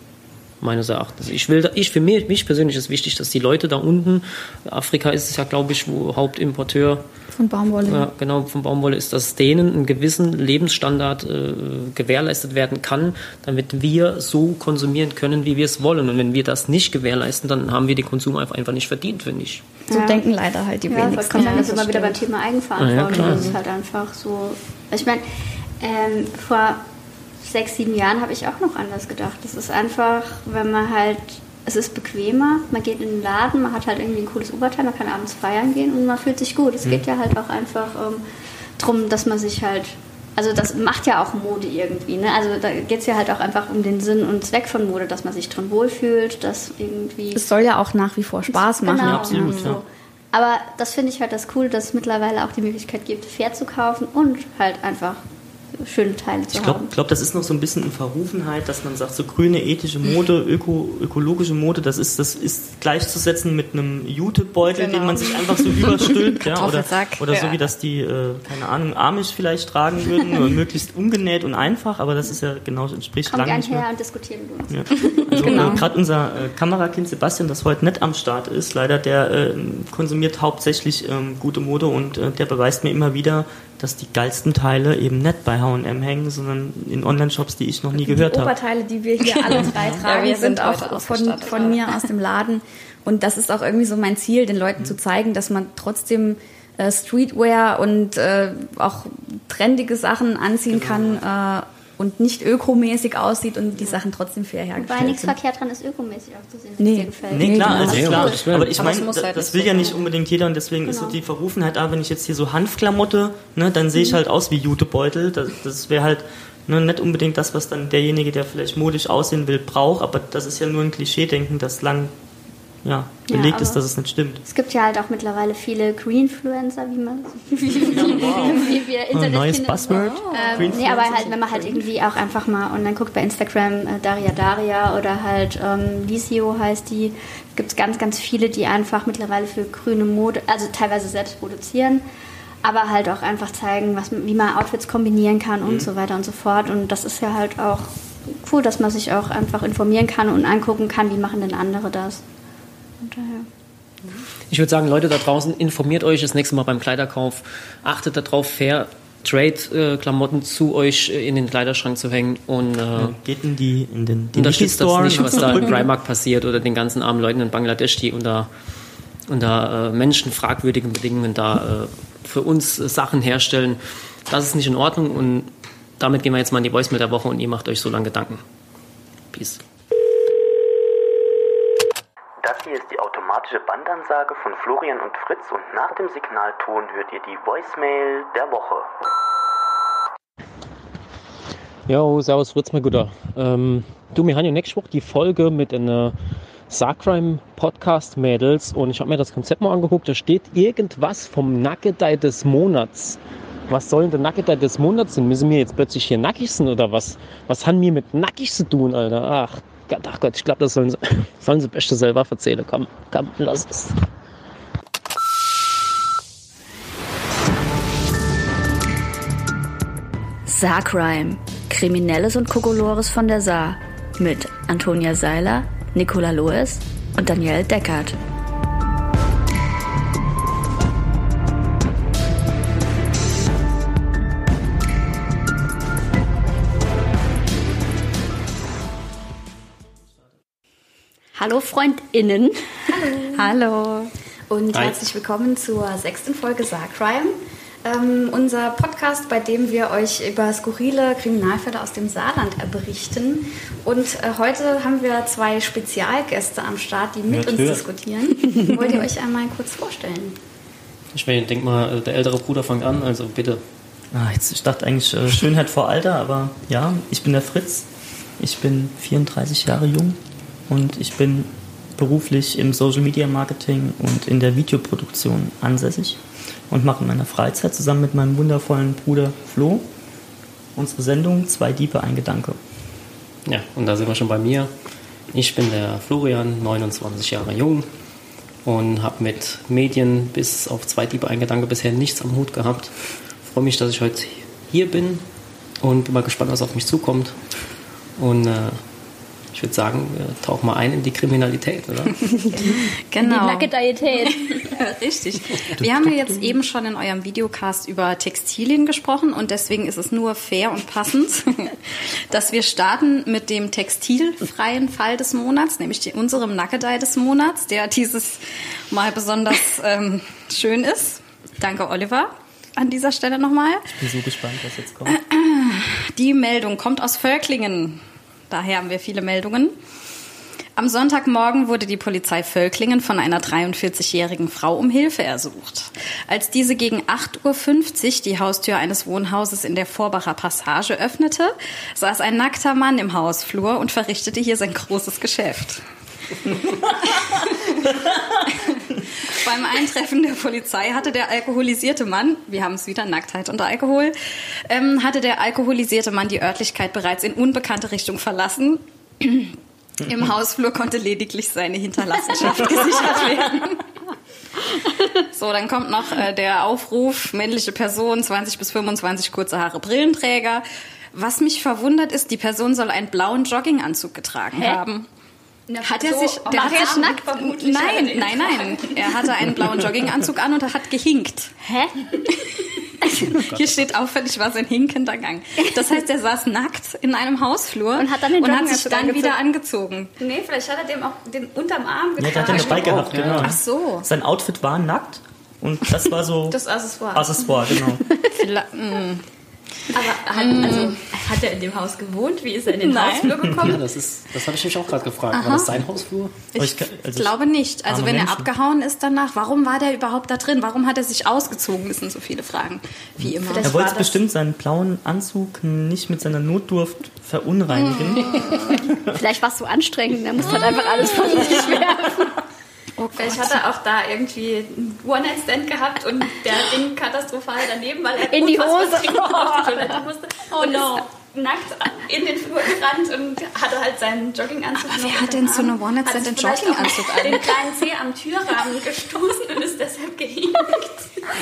meines Erachtens. Ich will, ich für mich, mich persönlich ist wichtig, dass die Leute da unten, Afrika ist es ja, glaube ich, wo Hauptimporteur
von Baumwolle.
Ja, genau, von Baumwolle ist, dass denen einen gewissen Lebensstandard äh, gewährleistet werden kann, damit wir so konsumieren können, wie wir es wollen. Und wenn wir das nicht gewährleisten, dann haben wir den Konsum einfach nicht verdient, finde ich.
So ja. denken leider halt die ja, wenigsten.
Ja, das immer wieder beim Thema Eigenverantwortung. Ah, ja, das ist halt einfach so. Ich meine, ähm, vor sechs, sieben Jahren habe ich auch noch anders gedacht. Das ist einfach, wenn man halt es ist bequemer, man geht in den Laden, man hat halt irgendwie ein cooles Oberteil, man kann abends feiern gehen und man fühlt sich gut. Es mhm. geht ja halt auch einfach ähm, darum, dass man sich halt also das macht ja auch Mode irgendwie. Ne? Also da geht es ja halt auch einfach um den Sinn und Zweck von Mode, dass man sich drin wohlfühlt, dass irgendwie.
Es soll ja auch nach wie vor Spaß machen. Genau,
ja, absolut. So. Ja.
Aber das finde ich halt das cool, dass es mittlerweile auch die Möglichkeit gibt, fair zu kaufen und halt einfach schöne Teile zu
ich glaub,
haben.
Ich glaube, das ist noch so ein bisschen in Verrufenheit, dass man sagt, so grüne, ethische Mode, öko, ökologische Mode, das ist, das ist gleichzusetzen mit einem Jutebeutel, genau. den man sich einfach so überstülpt. ja, oder oder ja. so wie das die, äh, keine Ahnung, Amish vielleicht tragen würden, möglichst ungenäht und einfach, aber das ist ja genau, entspricht
Komm
lange
nicht her und diskutieren wir
ja. Also genau. äh, gerade unser äh, Kamerakind Sebastian, das heute nicht am Start ist, leider, der äh, konsumiert hauptsächlich ähm, gute Mode und äh, der beweist mir immer wieder, dass die geilsten Teile eben nicht bei H&M hängen, sondern in Online-Shops, die ich noch nie gehört habe.
Die Oberteile, die wir hier alle drei tragen, ja, sind auch von, von mir aus dem Laden. Und das ist auch irgendwie so mein Ziel, den Leuten mhm. zu zeigen, dass man trotzdem äh, Streetwear und äh, auch trendige Sachen anziehen genau. kann, äh, und nicht ökomäßig aussieht und die Sachen trotzdem fair hergestellt
Wobei nichts verkehrt dran ist, ökomäßig auszusehen.
Nee.
nee, klar, also nee, klar. Aber ich meine, das, halt das will ja nicht unbedingt jeder und deswegen genau. ist so die Verrufenheit, ah, wenn ich jetzt hier so Hanfklamotte, ne, dann sehe ich mhm. halt aus wie Jutebeutel. Das, das wäre halt ne, nicht unbedingt das, was dann derjenige, der vielleicht modisch aussehen will, braucht, aber das ist ja nur ein Klischee-Denken, das lang ja, belegt ja, ist, dass es nicht stimmt.
Es gibt ja halt auch mittlerweile viele Greenfluencer, wie man wie, wie, wir Internet
Neues Buzzword.
Oh. Ähm, nee, aber halt, wenn man halt irgendwie auch einfach mal und dann guckt bei Instagram äh, Daria Daria oder halt ähm, Lisio heißt die, gibt es ganz, ganz viele, die einfach mittlerweile für grüne Mode, also teilweise selbst produzieren, aber halt auch einfach zeigen, was, wie man Outfits kombinieren kann und mhm. so weiter und so fort. Und das ist ja halt auch cool, dass man sich auch einfach informieren kann und angucken kann, wie machen denn andere das.
Ich würde sagen, Leute da draußen, informiert euch das nächste Mal beim Kleiderkauf. Achtet darauf, fair Trade-Klamotten zu euch äh, in den Kleiderschrank zu hängen und äh,
geht in die in den
die unterstützt das nicht, was da im Primark passiert oder den ganzen armen Leuten in Bangladesch, die unter unter äh, Menschen fragwürdigen Bedingungen da äh, für uns äh, Sachen herstellen. Das ist nicht in Ordnung und damit gehen wir jetzt mal in die Voicemail der Woche und ihr macht euch so lange Gedanken. Peace.
hier ist die automatische Bandansage von Florian und Fritz und nach dem Signalton hört ihr die Voicemail der Woche.
Jo, servus Fritz, mein Guter. Ähm, du, wir haben ja nächste Woche die Folge mit einer Sarcrime Podcast Mädels und ich habe mir das Konzept mal angeguckt. Da steht irgendwas vom Nackedei des Monats. Was soll denn der Nackedei des Monats sein? Müssen wir jetzt plötzlich hier nackig sein oder was? Was haben wir mit nackig zu tun, Alter? Ach, Ach Gott, ich glaube, das sollen sie, sollen sie beste selber erzählen. Komm, komm, lass es.
Saarcrime. Kriminelles und Kokolores von der Saar. Mit Antonia Seiler, Nicola Loes und Danielle Deckert. Hallo FreundInnen.
Hallo. Hallo. Und Hi. herzlich willkommen zur sechsten Folge Saarcrime. Ähm, unser Podcast, bei dem wir euch über skurrile Kriminalfälle aus dem Saarland berichten. Und äh, heute haben wir zwei Spezialgäste am Start, die mit Natürlich. uns diskutieren. Wollt ihr euch einmal kurz vorstellen?
Ich denke mal, äh, der ältere Bruder fängt an, also bitte.
Ah, jetzt, ich dachte eigentlich äh, Schönheit vor Alter, aber ja, ich bin der Fritz. Ich bin 34 Jahre jung und ich bin beruflich im Social Media Marketing und in der Videoproduktion ansässig und mache in meiner Freizeit zusammen mit meinem wundervollen Bruder Flo unsere Sendung Zwei Diebe, ein Gedanke.
Ja, und da sind wir schon bei mir. Ich bin der Florian, 29 Jahre jung und habe mit Medien bis auf Zwei Diebe, ein Gedanke bisher nichts am Hut gehabt. Freue mich, dass ich heute hier bin und bin mal gespannt, was auf mich zukommt. Und äh, ich würde sagen, wir tauchen mal ein in die Kriminalität, oder?
genau.
Die Nackedität.
Richtig. Wir haben ja jetzt eben schon in eurem Videocast über Textilien gesprochen und deswegen ist es nur fair und passend, dass wir starten mit dem textilfreien Fall des Monats, nämlich unserem Nackedei des Monats, der dieses Mal besonders ähm, schön ist. Danke, Oliver an dieser Stelle nochmal.
Ich bin so gespannt, was jetzt kommt.
Die Meldung kommt aus Völklingen. Daher haben wir viele Meldungen.
Am Sonntagmorgen wurde die Polizei Völklingen von einer 43-jährigen Frau um Hilfe ersucht. Als diese gegen 8.50 Uhr die Haustür eines Wohnhauses in der Vorbacher Passage öffnete, saß ein nackter Mann im Hausflur und verrichtete hier sein großes Geschäft. Beim Eintreffen der Polizei hatte der alkoholisierte Mann, wir haben es wieder, Nacktheit und Alkohol, ähm, hatte der alkoholisierte Mann die Örtlichkeit bereits in unbekannte Richtung verlassen. Im Hausflur konnte lediglich seine Hinterlassenschaft gesichert werden. So, dann kommt noch äh, der Aufruf, männliche Person, 20 bis 25 kurze Haare, Brillenträger. Was mich verwundert ist, die Person soll einen blauen Jogginganzug getragen
Hä?
haben.
Na,
Hat er
so,
sich, der hat
er
sich
nackt?
Vermutlich nein, nein, nein. Er hatte einen blauen Jogginganzug an und er hat gehinkt.
Hä?
Hier steht auffällig war sein hinkender Gang. Das heißt, er saß nackt in einem Hausflur
Und hat dann den
und hat sich dann
angezogen.
wieder angezogen.
Nee, vielleicht hat er dem auch den unterm Arm
Ja, der hat den dabei gehabt, genau.
Ach so.
Sein Outfit war nackt und das war so
Das Accessoire.
Accessoire, genau.
Vielleicht- mm.
Aber hat, also, hat er in dem Haus gewohnt? Wie ist er in den
Nein.
Hausflur gekommen?
Ja, das ist, das habe ich mich auch gerade gefragt. War das sein Hausflur?
Ich,
ich kann- also ich-
glaube nicht. Also wenn er
Menschen.
abgehauen ist danach, warum war der überhaupt da drin? Warum hat er sich ausgezogen? Das sind so viele Fragen. Wie immer.
Er wollte bestimmt seinen blauen Anzug nicht mit seiner Notdurft verunreinigen.
Vielleicht war es so anstrengend, dann musst du halt einfach alles von sich werfen.
Vielleicht hat er auch da irgendwie One-Night-Stand gehabt und der ging katastrophal daneben, weil er
In die Hose.
auf die Toilette musste. und ist nackt in den Flur gerannt und hatte halt seinen Jogginganzug
Aber wer hat denn so eine
Hat
in
sich vielleicht
Jogginganzug an?
den kleinen Zeh am Türrahmen gestoßen und ist deshalb gehinkt.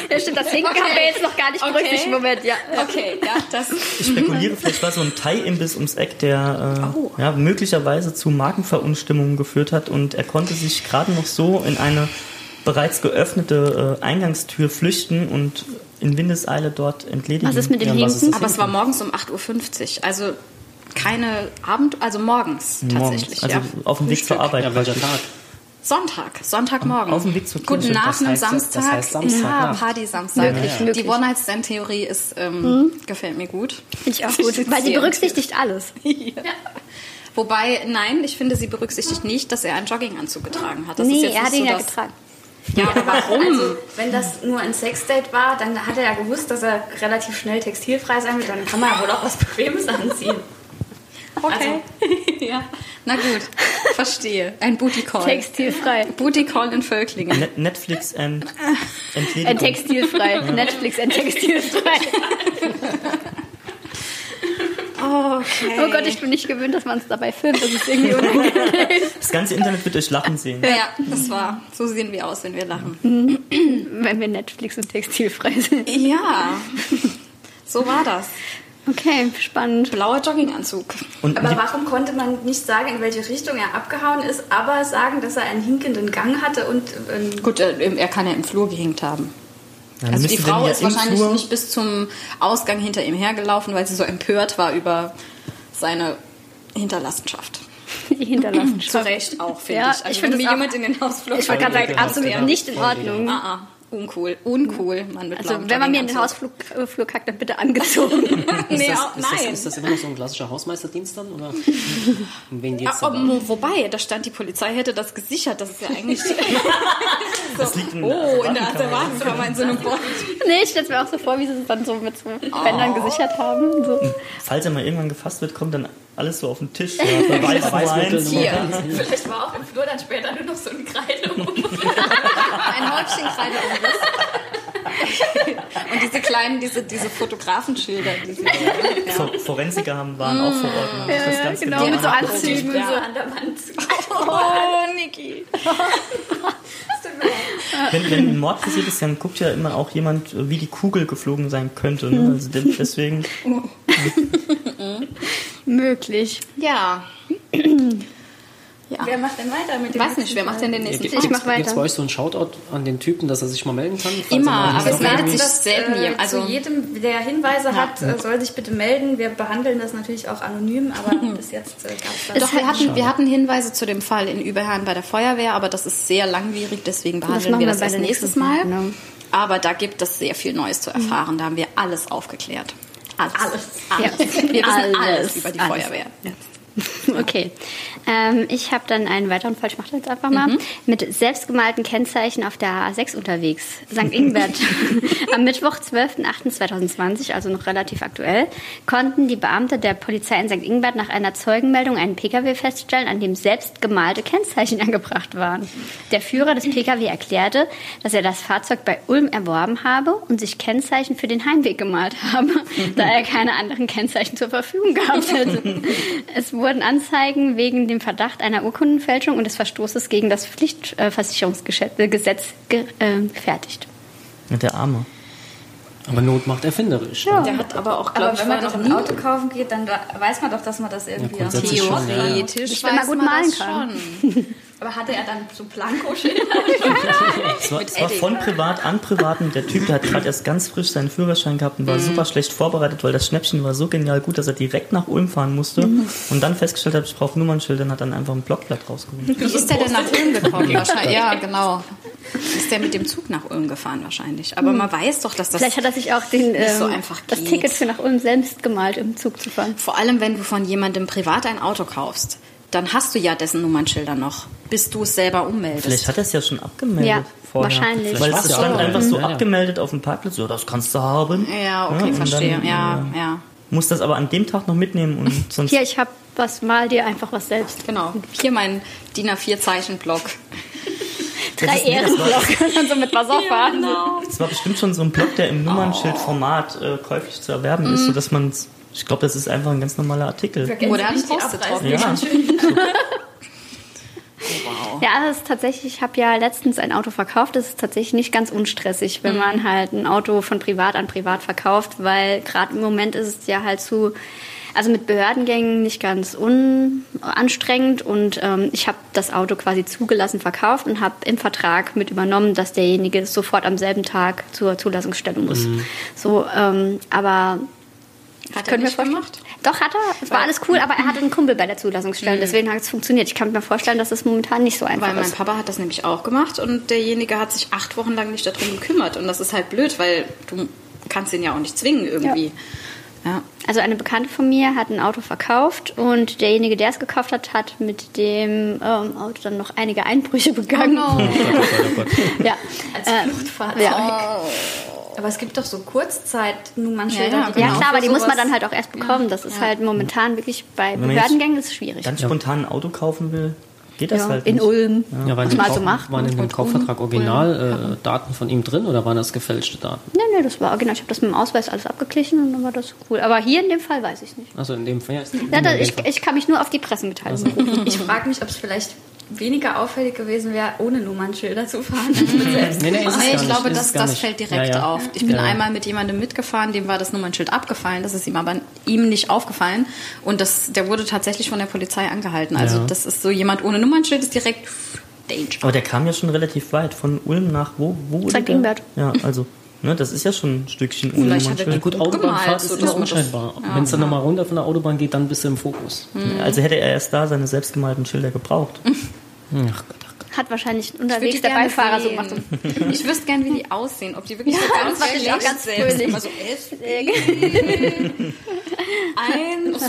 Ja, stimmt, das Hinken haben wir jetzt noch gar nicht
Okay.
berücksichtigt. Moment, ja.
Okay, ja, das.
Ich spekuliere, vielleicht war so ein Thai-Imbiss ums Eck, der äh,
Oh.
ja, möglicherweise zu Markenverunstimmungen geführt hat und er konnte sich gerade noch so in eine bereits geöffnete äh, Eingangstür flüchten und in Windeseile dort entledigen.
Was ist mit dem
Ja,
Hinken?
Aber es war morgens um 8.50 Uhr. Also keine Abend, also morgens tatsächlich.
Morgens, also
ja.
auf dem Weg zur Arbeit.
Ja, welcher Tag?
Sonntag, Sonntagmorgen.
Auf dem Weg zur
Guten
Kirche.
Nach
Das
einem
heißt-
Samstag.
das heißt Samstag,
ja,
ja.
Party-Samstag.
Möglich,
Die
möglich.
One-Night-Stand-Theorie ist, ähm, gefällt mir gut.
Finde ich auch gut, weil sie berücksichtigt alles.
Wobei, nein, ich finde, sie berücksichtigt nicht, dass er einen Jogginganzug getragen hat. Das
nee,
ist jetzt
er hat ihn
so,
ja getragen.
Ja, aber warum?
Also, wenn das nur ein Sexdate war, dann hat er ja gewusst, dass er relativ schnell textilfrei sein wird. Dann kann man ja wohl auch was Bequemes anziehen.
okay. ja. Na gut, verstehe. Ein Booty Call.
Textilfrei.
Booty Call in Völklingen.
Net Netflix and
Äh,
Entledigung.
textilfrei. Netflix ein textilfrei.
Okay.
Oh Gott, ich bin nicht gewöhnt, dass man es dabei filmt. Das ist irgendwie unangenehm.
Das ganze Internet wird euch lachen sehen.
Ja, das war. So sehen wir aus, wenn wir lachen.
wenn wir Netflix und textilfrei sind.
Ja. So war das.
Okay, spannend.
Blauer Jogginganzug.
Und
Aber warum konnte man nicht sagen, in welche Richtung er abgehauen ist, aber sagen, dass er einen hinkenden Gang hatte und ähm,
Gut, äh, er kann ja im Flur gehinkt haben.
Ja,
Also die Frau ist wahrscheinlich
Flur-
nicht bis zum Ausgang hinter ihm hergelaufen, weil sie so empört war über seine Hinterlassenschaft.
Die hinterlassen.
Zu Recht auch, finde
Ja,
ich. Also
ich finde
jemand in den Hausflur
Ich wollte gerade absolut nicht in Ordnung.
Ah, ah, uncool, uncool, Mann mit
Also, wenn man mir in den. Hausflur äh, dann bitte angezogen.
Nee,
ist,
auch,
das, ist, das,
nein.
ist das immer noch so ein klassischer Hausmeisterdienst dann? Oder wen geht's
Ah, um, wobei, da stand, die Polizei hätte das gesichert. Das ist ja eigentlich.
das liegt in der
oh, in der
Asservatenkammer.
In so einem Board.
nee, ich stelle mir auch so vor, wie sie es dann so mit so Bändern gesichert haben. So.
Falls er mal irgendwann gefasst wird, kommt dann alles so auf den Tisch. Ja,
Beweismittel
eins.
Nummer
Hier.
vielleicht war auch im Flur dann später nur noch so ein Kreide.
Ein Häubchenkreide Und diese kleinen, diese, diese Fotografenschilder. Diese, ja.
For Forensiker haben, waren auch vor Ort. haben sich das
ja,
Ganze
genau, mit so. Anzügen und so.
an der Wand.
Oh, Niki.
Wenn, wenn ein Mord passiert ist, dann guckt ja immer auch jemand, wie die Kugel geflogen sein könnte. Ne? Also de- deswegen,
Möglich.
Ja.
Wer macht denn weiter mit dem
Weiß nicht, wer macht denn den nächsten
Gibt
Ich mach weiter.
es bei euch so einen Shoutout an den Typen, dass er sich mal melden kann?
Immer,
er
aber es meldet sich selten
äh,
jemand. Also
zu jedem, der Hinweise hat, äh, soll sich bitte melden. Wir behandeln das natürlich auch anonym, aber bis jetzt äh, gab es
Doch, wir hatten, wir hatten Hinweise zu dem Fall in Überherrn bei der Feuerwehr, aber das ist sehr langwierig, deswegen behandeln
machen
wir das erst nächstes Mal.
Mal, genau.
Aber da gibt es sehr viel Neues zu erfahren. Da haben wir alles aufgeklärt. Alles.
Alles.
alles. Wir wissen alles,
Alles.
über die
Alles.
Feuerwehr.
Okay. Ähm, ich habe dann einen weiteren Fall, ich mache jetzt einfach mal, mhm. mit selbstgemalten Kennzeichen auf der A6 unterwegs. St. Ingbert. Am Mittwoch, 12.08.2020, also noch relativ aktuell, konnten die Beamte der Polizei in St. Ingbert nach einer Zeugenmeldung einen Pkw feststellen, an dem selbstgemalte Kennzeichen angebracht waren. Der Führer des Pkw erklärte, dass er das Fahrzeug bei Ulm erworben habe und sich Kennzeichen für den Heimweg gemalt habe, da er keine anderen Kennzeichen zur Verfügung gehabt hätte. Es wurden Anzeigen wegen dem Verdacht einer Urkundenfälschung und des Verstoßes gegen das Pflichtversicherungsgesetz ge äh, gefertigt.
Der Arme.
Aber Not macht erfinderisch.
Ja. Der hat aber auch,
glaube ich, wenn man doch ein Auto kaufen geht, dann weiß man doch, dass man das irgendwie ja,
theoretisch
ja. weiß man malen kann. Schon.
Aber hatte er dann so Blankoschilder?
es war, es war von privat an privaten. Der Typ, der hat gerade erst ganz frisch seinen Führerschein gehabt und war mhm. super schlecht vorbereitet, weil das Schnäppchen war so genial gut, dass er direkt nach Ulm fahren musste mhm. und dann festgestellt hat, ich brauche Nummernschilder und hat dann einfach ein Blockblatt rausgeholt.
Wie ist der denn nach Ulm gekommen? wahrscheinlich. Ja, genau. Ist der mit dem Zug nach Ulm gefahren wahrscheinlich. Aber mhm. man weiß doch, dass das
Vielleicht hat er sich auch den, ähm, so das Ticket für nach Ulm selbst gemalt, im Zug zu fahren.
Vor allem, wenn du von jemandem privat ein Auto kaufst dann hast du ja dessen Nummernschilder noch, bis du es selber ummeldest.
Vielleicht hat er es ja schon abgemeldet.
Ja, vorher. wahrscheinlich.
Weil es stand einfach so ja, abgemeldet auf dem Parkplatz, so, das kannst du haben.
Ja, okay, ja, verstehe. Dann, ja, äh, ja.
Muss das aber an dem Tag noch mitnehmen und sonst.
Hier, ich habe was, mal dir einfach was selbst.
Genau. Hier mein DIN A4-Zeichenblock.
Drei Ehrenblock und dann so mit Wasserfahren. Ja,
genau. Das war bestimmt schon so ein Block, der im Nummernschildformat äh, käuflich zu erwerben mm. ist, sodass man es ich glaube, das ist einfach ein ganz normaler Artikel.
Oder ein Post-it
Ja.
Wow. Ja, das ist tatsächlich, ich habe ja letztens ein Auto verkauft. Das ist tatsächlich nicht ganz unstressig, wenn mhm. man halt ein Auto von privat an privat verkauft, weil gerade im Moment ist es ja halt zu, also mit Behördengängen nicht ganz unanstrengend und ähm, ich habe das Auto quasi zugelassen verkauft und habe im Vertrag mit übernommen, dass derjenige sofort am selben Tag zur Zulassungsstelle muss. Mhm. So, ähm, aber
hat er nicht gemacht?
Doch, hat er. Es war alles cool, aber er hatte einen Kumpel bei der Zulassungsstelle. Mhm. Deswegen hat es funktioniert. Ich kann mir vorstellen, dass es momentan nicht so einfach
weil ist. Weil mein Papa hat das nämlich auch gemacht und derjenige hat sich acht Wochen lang nicht darum gekümmert. Und das ist halt blöd, weil du kannst ihn ja auch nicht zwingen irgendwie.
Ja. ja. Also eine Bekannte von mir hat ein Auto verkauft und derjenige, der es gekauft hat, hat mit dem ähm, Auto dann noch einige Einbrüche begangen. Oh no. oh oh ja.
Als Fluchtfahrzeug. Ja. Oh. Aber es gibt doch so Kurzzeit-Nummernschilder.
Ja, ja, ja, klar, aber die muss man dann halt auch erst bekommen. Das ist halt momentan wirklich bei Behördengängen ist schwierig.
Ganz spontan ein Auto kaufen will, geht das
ja,
halt
in
nicht.
Ulm.
Ja, waren, mal so macht. waren in dem Kaufvertrag original äh, Daten von ihm drin oder waren das gefälschte Daten?
Nee, nee, das war original. Ich habe das mit dem Ausweis alles abgeglichen und dann war das cool. Aber hier in dem Fall weiß ich nicht.
Also in dem Fall, ja.
ja da, ich, ich, kann mich nur auf die Pressemitteilung
also. Ich frage mich, ob es vielleicht weniger auffällig gewesen wäre, ohne Nummernschilder zu fahren. nee,
nee, nee, ich glaube, das, das fällt direkt ja, ja. auf. Ich bin ja, einmal mit jemandem mitgefahren, dem war das Nummernschild abgefallen, das ist ihm aber ihm nicht aufgefallen und das, der wurde tatsächlich von der Polizei angehalten. Also das ist so jemand ohne Nummernschild ist direkt
Danger. Aber der kam ja schon relativ weit, von Ulm nach wo? wo
St. Ingbert.
Ja, also Ne, das ist ja schon ein Stückchen ohne
Vielleicht hat er gut Autobahnfahrt ist immer unscheinbar. Ja, Wenn es dann nochmal runter von der Autobahn geht, dann bist du im Fokus.
Mhm. Also hätte er erst da seine selbstgemalten Schilder gebraucht.
Ach Gott, ach Gott. Hat wahrscheinlich unterwegs der Beifahrer so gemacht.
Ich wüsste gern, wie die aussehen. Ob die wirklich ja, so ganz,
ganz selbst immer so
Ein
so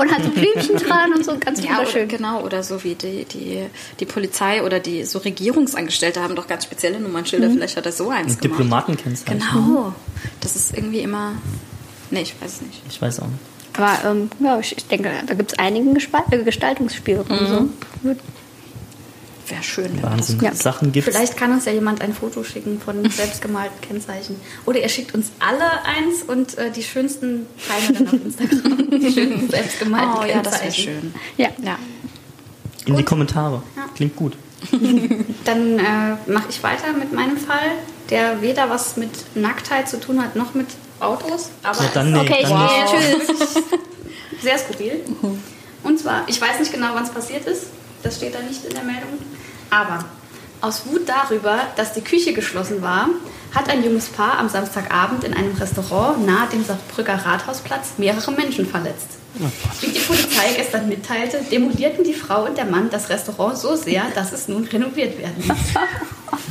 und hat so Blümchen dran und so ganz ja, wunderschön.
Oder, genau, oder so wie die, die, die Polizei oder die so Regierungsangestellte haben doch ganz spezielle Nummernschilder. Mhm. Vielleicht hat er so eins
gemacht. Diplomatenkennzeichen.
Genau. Das ist irgendwie immer... Nee, ich weiß es nicht.
Ich weiß auch nicht.
Aber ähm, ja, ich denke, da gibt es einigen Gestaltungsspielraum. Mhm. So.
Wäre schön,
wenn Wahnsinn. das ja. Sachen gibt.
Vielleicht kann uns ja jemand ein Foto schicken von selbstgemalten Kennzeichen. Oder er schickt uns alle eins und äh, die schönsten teilen dann auf Instagram. die schönsten selbstgemalten oh,
ja, das wäre schön.
Ja. ja.
In gut. die Kommentare. Ja. Klingt gut.
dann äh, mache ich weiter mit meinem Fall, der weder was mit Nacktheit zu tun hat, noch mit Autos.
Aber ja, dann nee,
okay,
dann
wow. tschüss.
Sehr skurril. Und zwar, ich weiß nicht genau, wann es passiert ist. Das steht da nicht in der Meldung. Aber aus Wut darüber, dass die Küche geschlossen war, hat ein junges Paar am Samstagabend in einem Restaurant nahe dem Saarbrücker Rathausplatz mehrere Menschen verletzt. Wie die Polizei gestern mitteilte, demolierten die Frau und der Mann das Restaurant so sehr, dass es nun renoviert werden muss.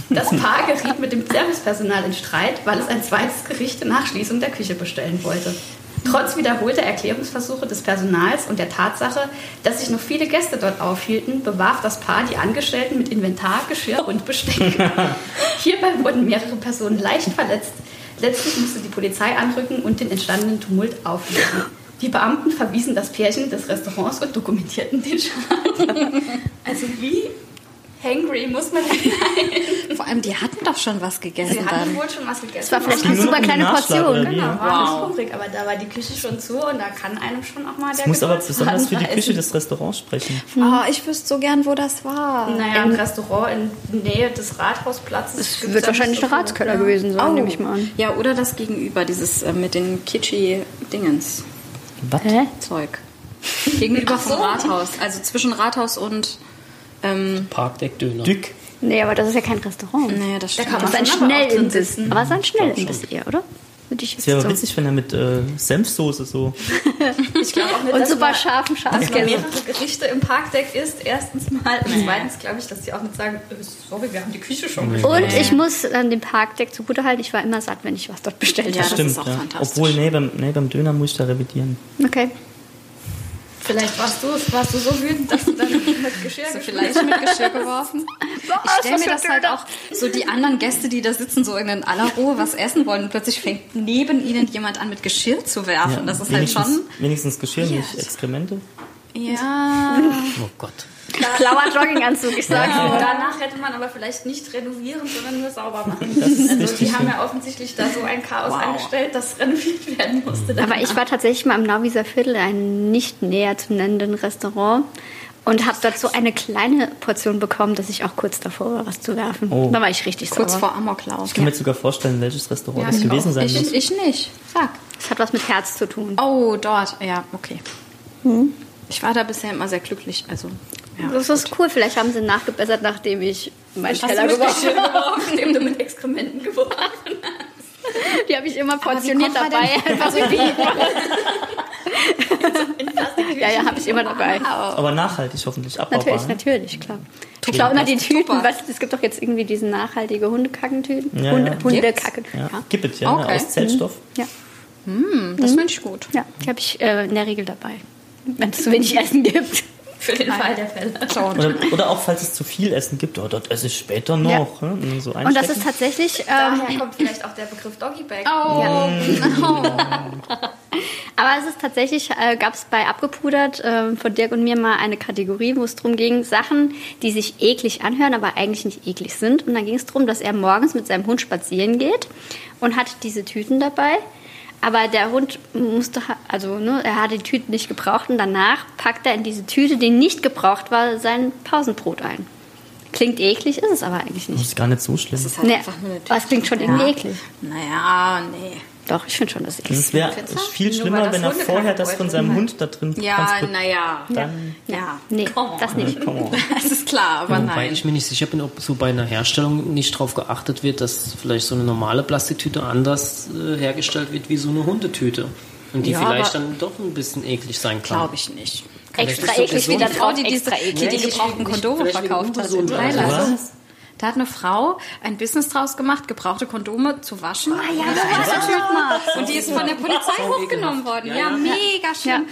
Das Paar geriet mit dem Servicepersonal in Streit, weil es ein zweites Gericht nach Schließung der Küche bestellen wollte. Trotz wiederholter Erklärungsversuche des Personals und der Tatsache, dass sich noch viele Gäste dort aufhielten, bewarf das Paar die Angestellten mit Inventar, Geschirr und Besteck. Hierbei wurden mehrere Personen leicht verletzt. Letztlich musste die Polizei anrücken und den entstandenen Tumult auflösen. Die Beamten verwiesen das Pärchen des Restaurants und dokumentierten den Schaden. Also wie hangry muss man sein?
Vor allem, die hatten doch schon was gegessen.
Sie hatten
dann.
wohl schon was gegessen.
Das war vielleicht eine super kleine Portion.
Genau, war
Wow.
nicht hungrig, aber da war die Küche schon zu und da kann einem schon auch mal der
Ich muss aber besonders für die Küche
reißen.
des Restaurants sprechen.
Oh, ich wüsste so gern, wo das war.
Naja, im Restaurant in Nähe des Rathausplatzes.
Es wird wahrscheinlich
so viel.
Ratskeller
Ja.
gewesen sein,
Oh.
nehme ich mal an.
Ja, oder das Gegenüber, dieses äh, mit den kitschy Dingens
Was?
Hä?
Zeug. Gegenüber vom Rathaus. Also zwischen Rathaus und. Ähm,
Parkdeck-Döner.
Dück.
Nee, aber das ist ja kein Restaurant.
naja, das
Da
stimmt.
kann
Das ist ein
man
Schnellimbiss.
sitzen.
Aber es ist ein Schnellimbiss eher, oder? Würde ich
Es wäre
jetzt
aber
so.
witzig, wenn er mit äh, Senfsoße so.
Ich glaube auch nicht,
Und super
man-
scharfen
dass man
Schafskäse.
mehrere Gerichte im Parkdeck isst. Erstens mal. Und zweitens glaube ich, dass die auch nicht sagen, sorry, wir haben die Küche schon bestellt.
Und ich muss an dem Parkdeck zugutehalten, ich war immer satt, wenn ich was dort bestellt
Ja,
habe.
das
Stimmt,
ist auch
ja.
fantastisch.
Obwohl, nee beim, nee, beim Döner muss ich da revidieren.
Okay.
Vielleicht warst du, warst du so wütend, dass du dann mit Geschirr
So vielleicht mit Geschirr geworfen. Ich stelle mir das halt auch, so die anderen Gäste, die da sitzen, so in aller Ruhe was essen wollen und plötzlich fängt neben ihnen jemand an mit Geschirr zu werfen. das ist halt schon,
Wenigstens Geschirr, nicht Exkremente.
ja,
Oh Gott.
Blauer Jogginganzug, ich sag's
Und
dir.
danach hätte man aber vielleicht nicht renovieren, sondern nur sauber machen.
Das ist
also
richtig,
die haben
ja.
ja offensichtlich da so ein Chaos
Wow.
angestellt, dass renoviert werden musste.
Aber ich war tatsächlich mal im Nauwieser Viertel, ein nicht näher zu nennenden Restaurant. Und habe dort so eine kleine Portion bekommen, dass ich auch kurz davor war, was zu werfen.
Oh.
Da war ich richtig
kurz
sauer.
vor Amoklauf.
Ich kann mir jetzt sogar vorstellen, welches Restaurant das
ich
gewesen
auch.
sein muss.
Ich, ich nicht. Sag.
Das hat was mit Herz zu tun.
Oh, dort. Ja, okay. Ich war da bisher immer sehr glücklich. Also, ja.
Das ist cool. Vielleicht haben sie nachgebessert, nachdem ich meinen
Hast
Teller geworfen
geworfen, indem du mit Exkrementen geworfen
Die habe ich immer
wie
portioniert dabei.
denn-
Einfach so
hast?
ja, ja, habe ich immer dabei.
Aber nachhaltig hoffentlich, abbaubar.
Natürlich,
ne?
natürlich, klar. Ich glaube immer die Tüten, was, es gibt doch jetzt irgendwie diese nachhaltige Hundekackentüten.
Ja,
Hunde,
ja.
Hundekacken.
Ja.
Ja.
Gibt es ja, ne?
Okay.
aus Zellstoff.
Ja.
Das finde ich gut.
ja, die habe ich äh, in der Regel dabei. Wenn es zu wenig Essen gibt.
Für den Fall der Fälle.
Oder, oder auch, falls es zu viel Essen gibt, oh, das esse ich später noch. Ne? So
Und das ist tatsächlich, ähm,
Daher kommt vielleicht auch der Begriff Doggy Bag.
Oh,
aber es ist tatsächlich, äh, gab es bei Abgepudert äh, von Dirk und mir mal eine Kategorie, wo es darum ging, Sachen, die sich eklig anhören, aber eigentlich nicht eklig sind. Und dann ging es darum, dass er morgens mit seinem Hund spazieren geht und hat diese Tüten dabei. Aber der Hund musste, ha- also ne, er hat die Tüten nicht gebraucht und danach packt er in diese Tüte, die nicht gebraucht war, sein Pausenbrot ein. Klingt eklig, ist es aber eigentlich
Das
nicht.
ist gar nicht so schlimm.
das ist halt
Nee,
einfach nur eine
aber es klingt schon irgendwie eklig.
Naja, nee.
Doch, ich finde schon, dass es eklig
Es wäre viel schlimmer, wenn er vorher das von seinem Hund da drin
Ja, naja.
Dann,
Ja.
Nee, das nicht.
Das ist klar, aber
Wobei
nein.
ich mir nicht sicher bin, ob so bei einer Herstellung nicht darauf geachtet wird, dass vielleicht so eine normale Plastiktüte anders äh, hergestellt wird wie so eine Hundetüte. Und die
Ja,
vielleicht dann doch ein bisschen eklig sein kann.
Glaube ich nicht.
Extra
Vielleicht
eklig
so
wie da
Frau, die die, die
eklig.
gebrauchten Kondome verkauft hat in. Thailand. Da hat eine Frau ein Business draus gemacht, gebrauchte Kondome zu waschen. Ah, ja, Und die ist von der Polizei hochgenommen worden. Ja, mega schlimm.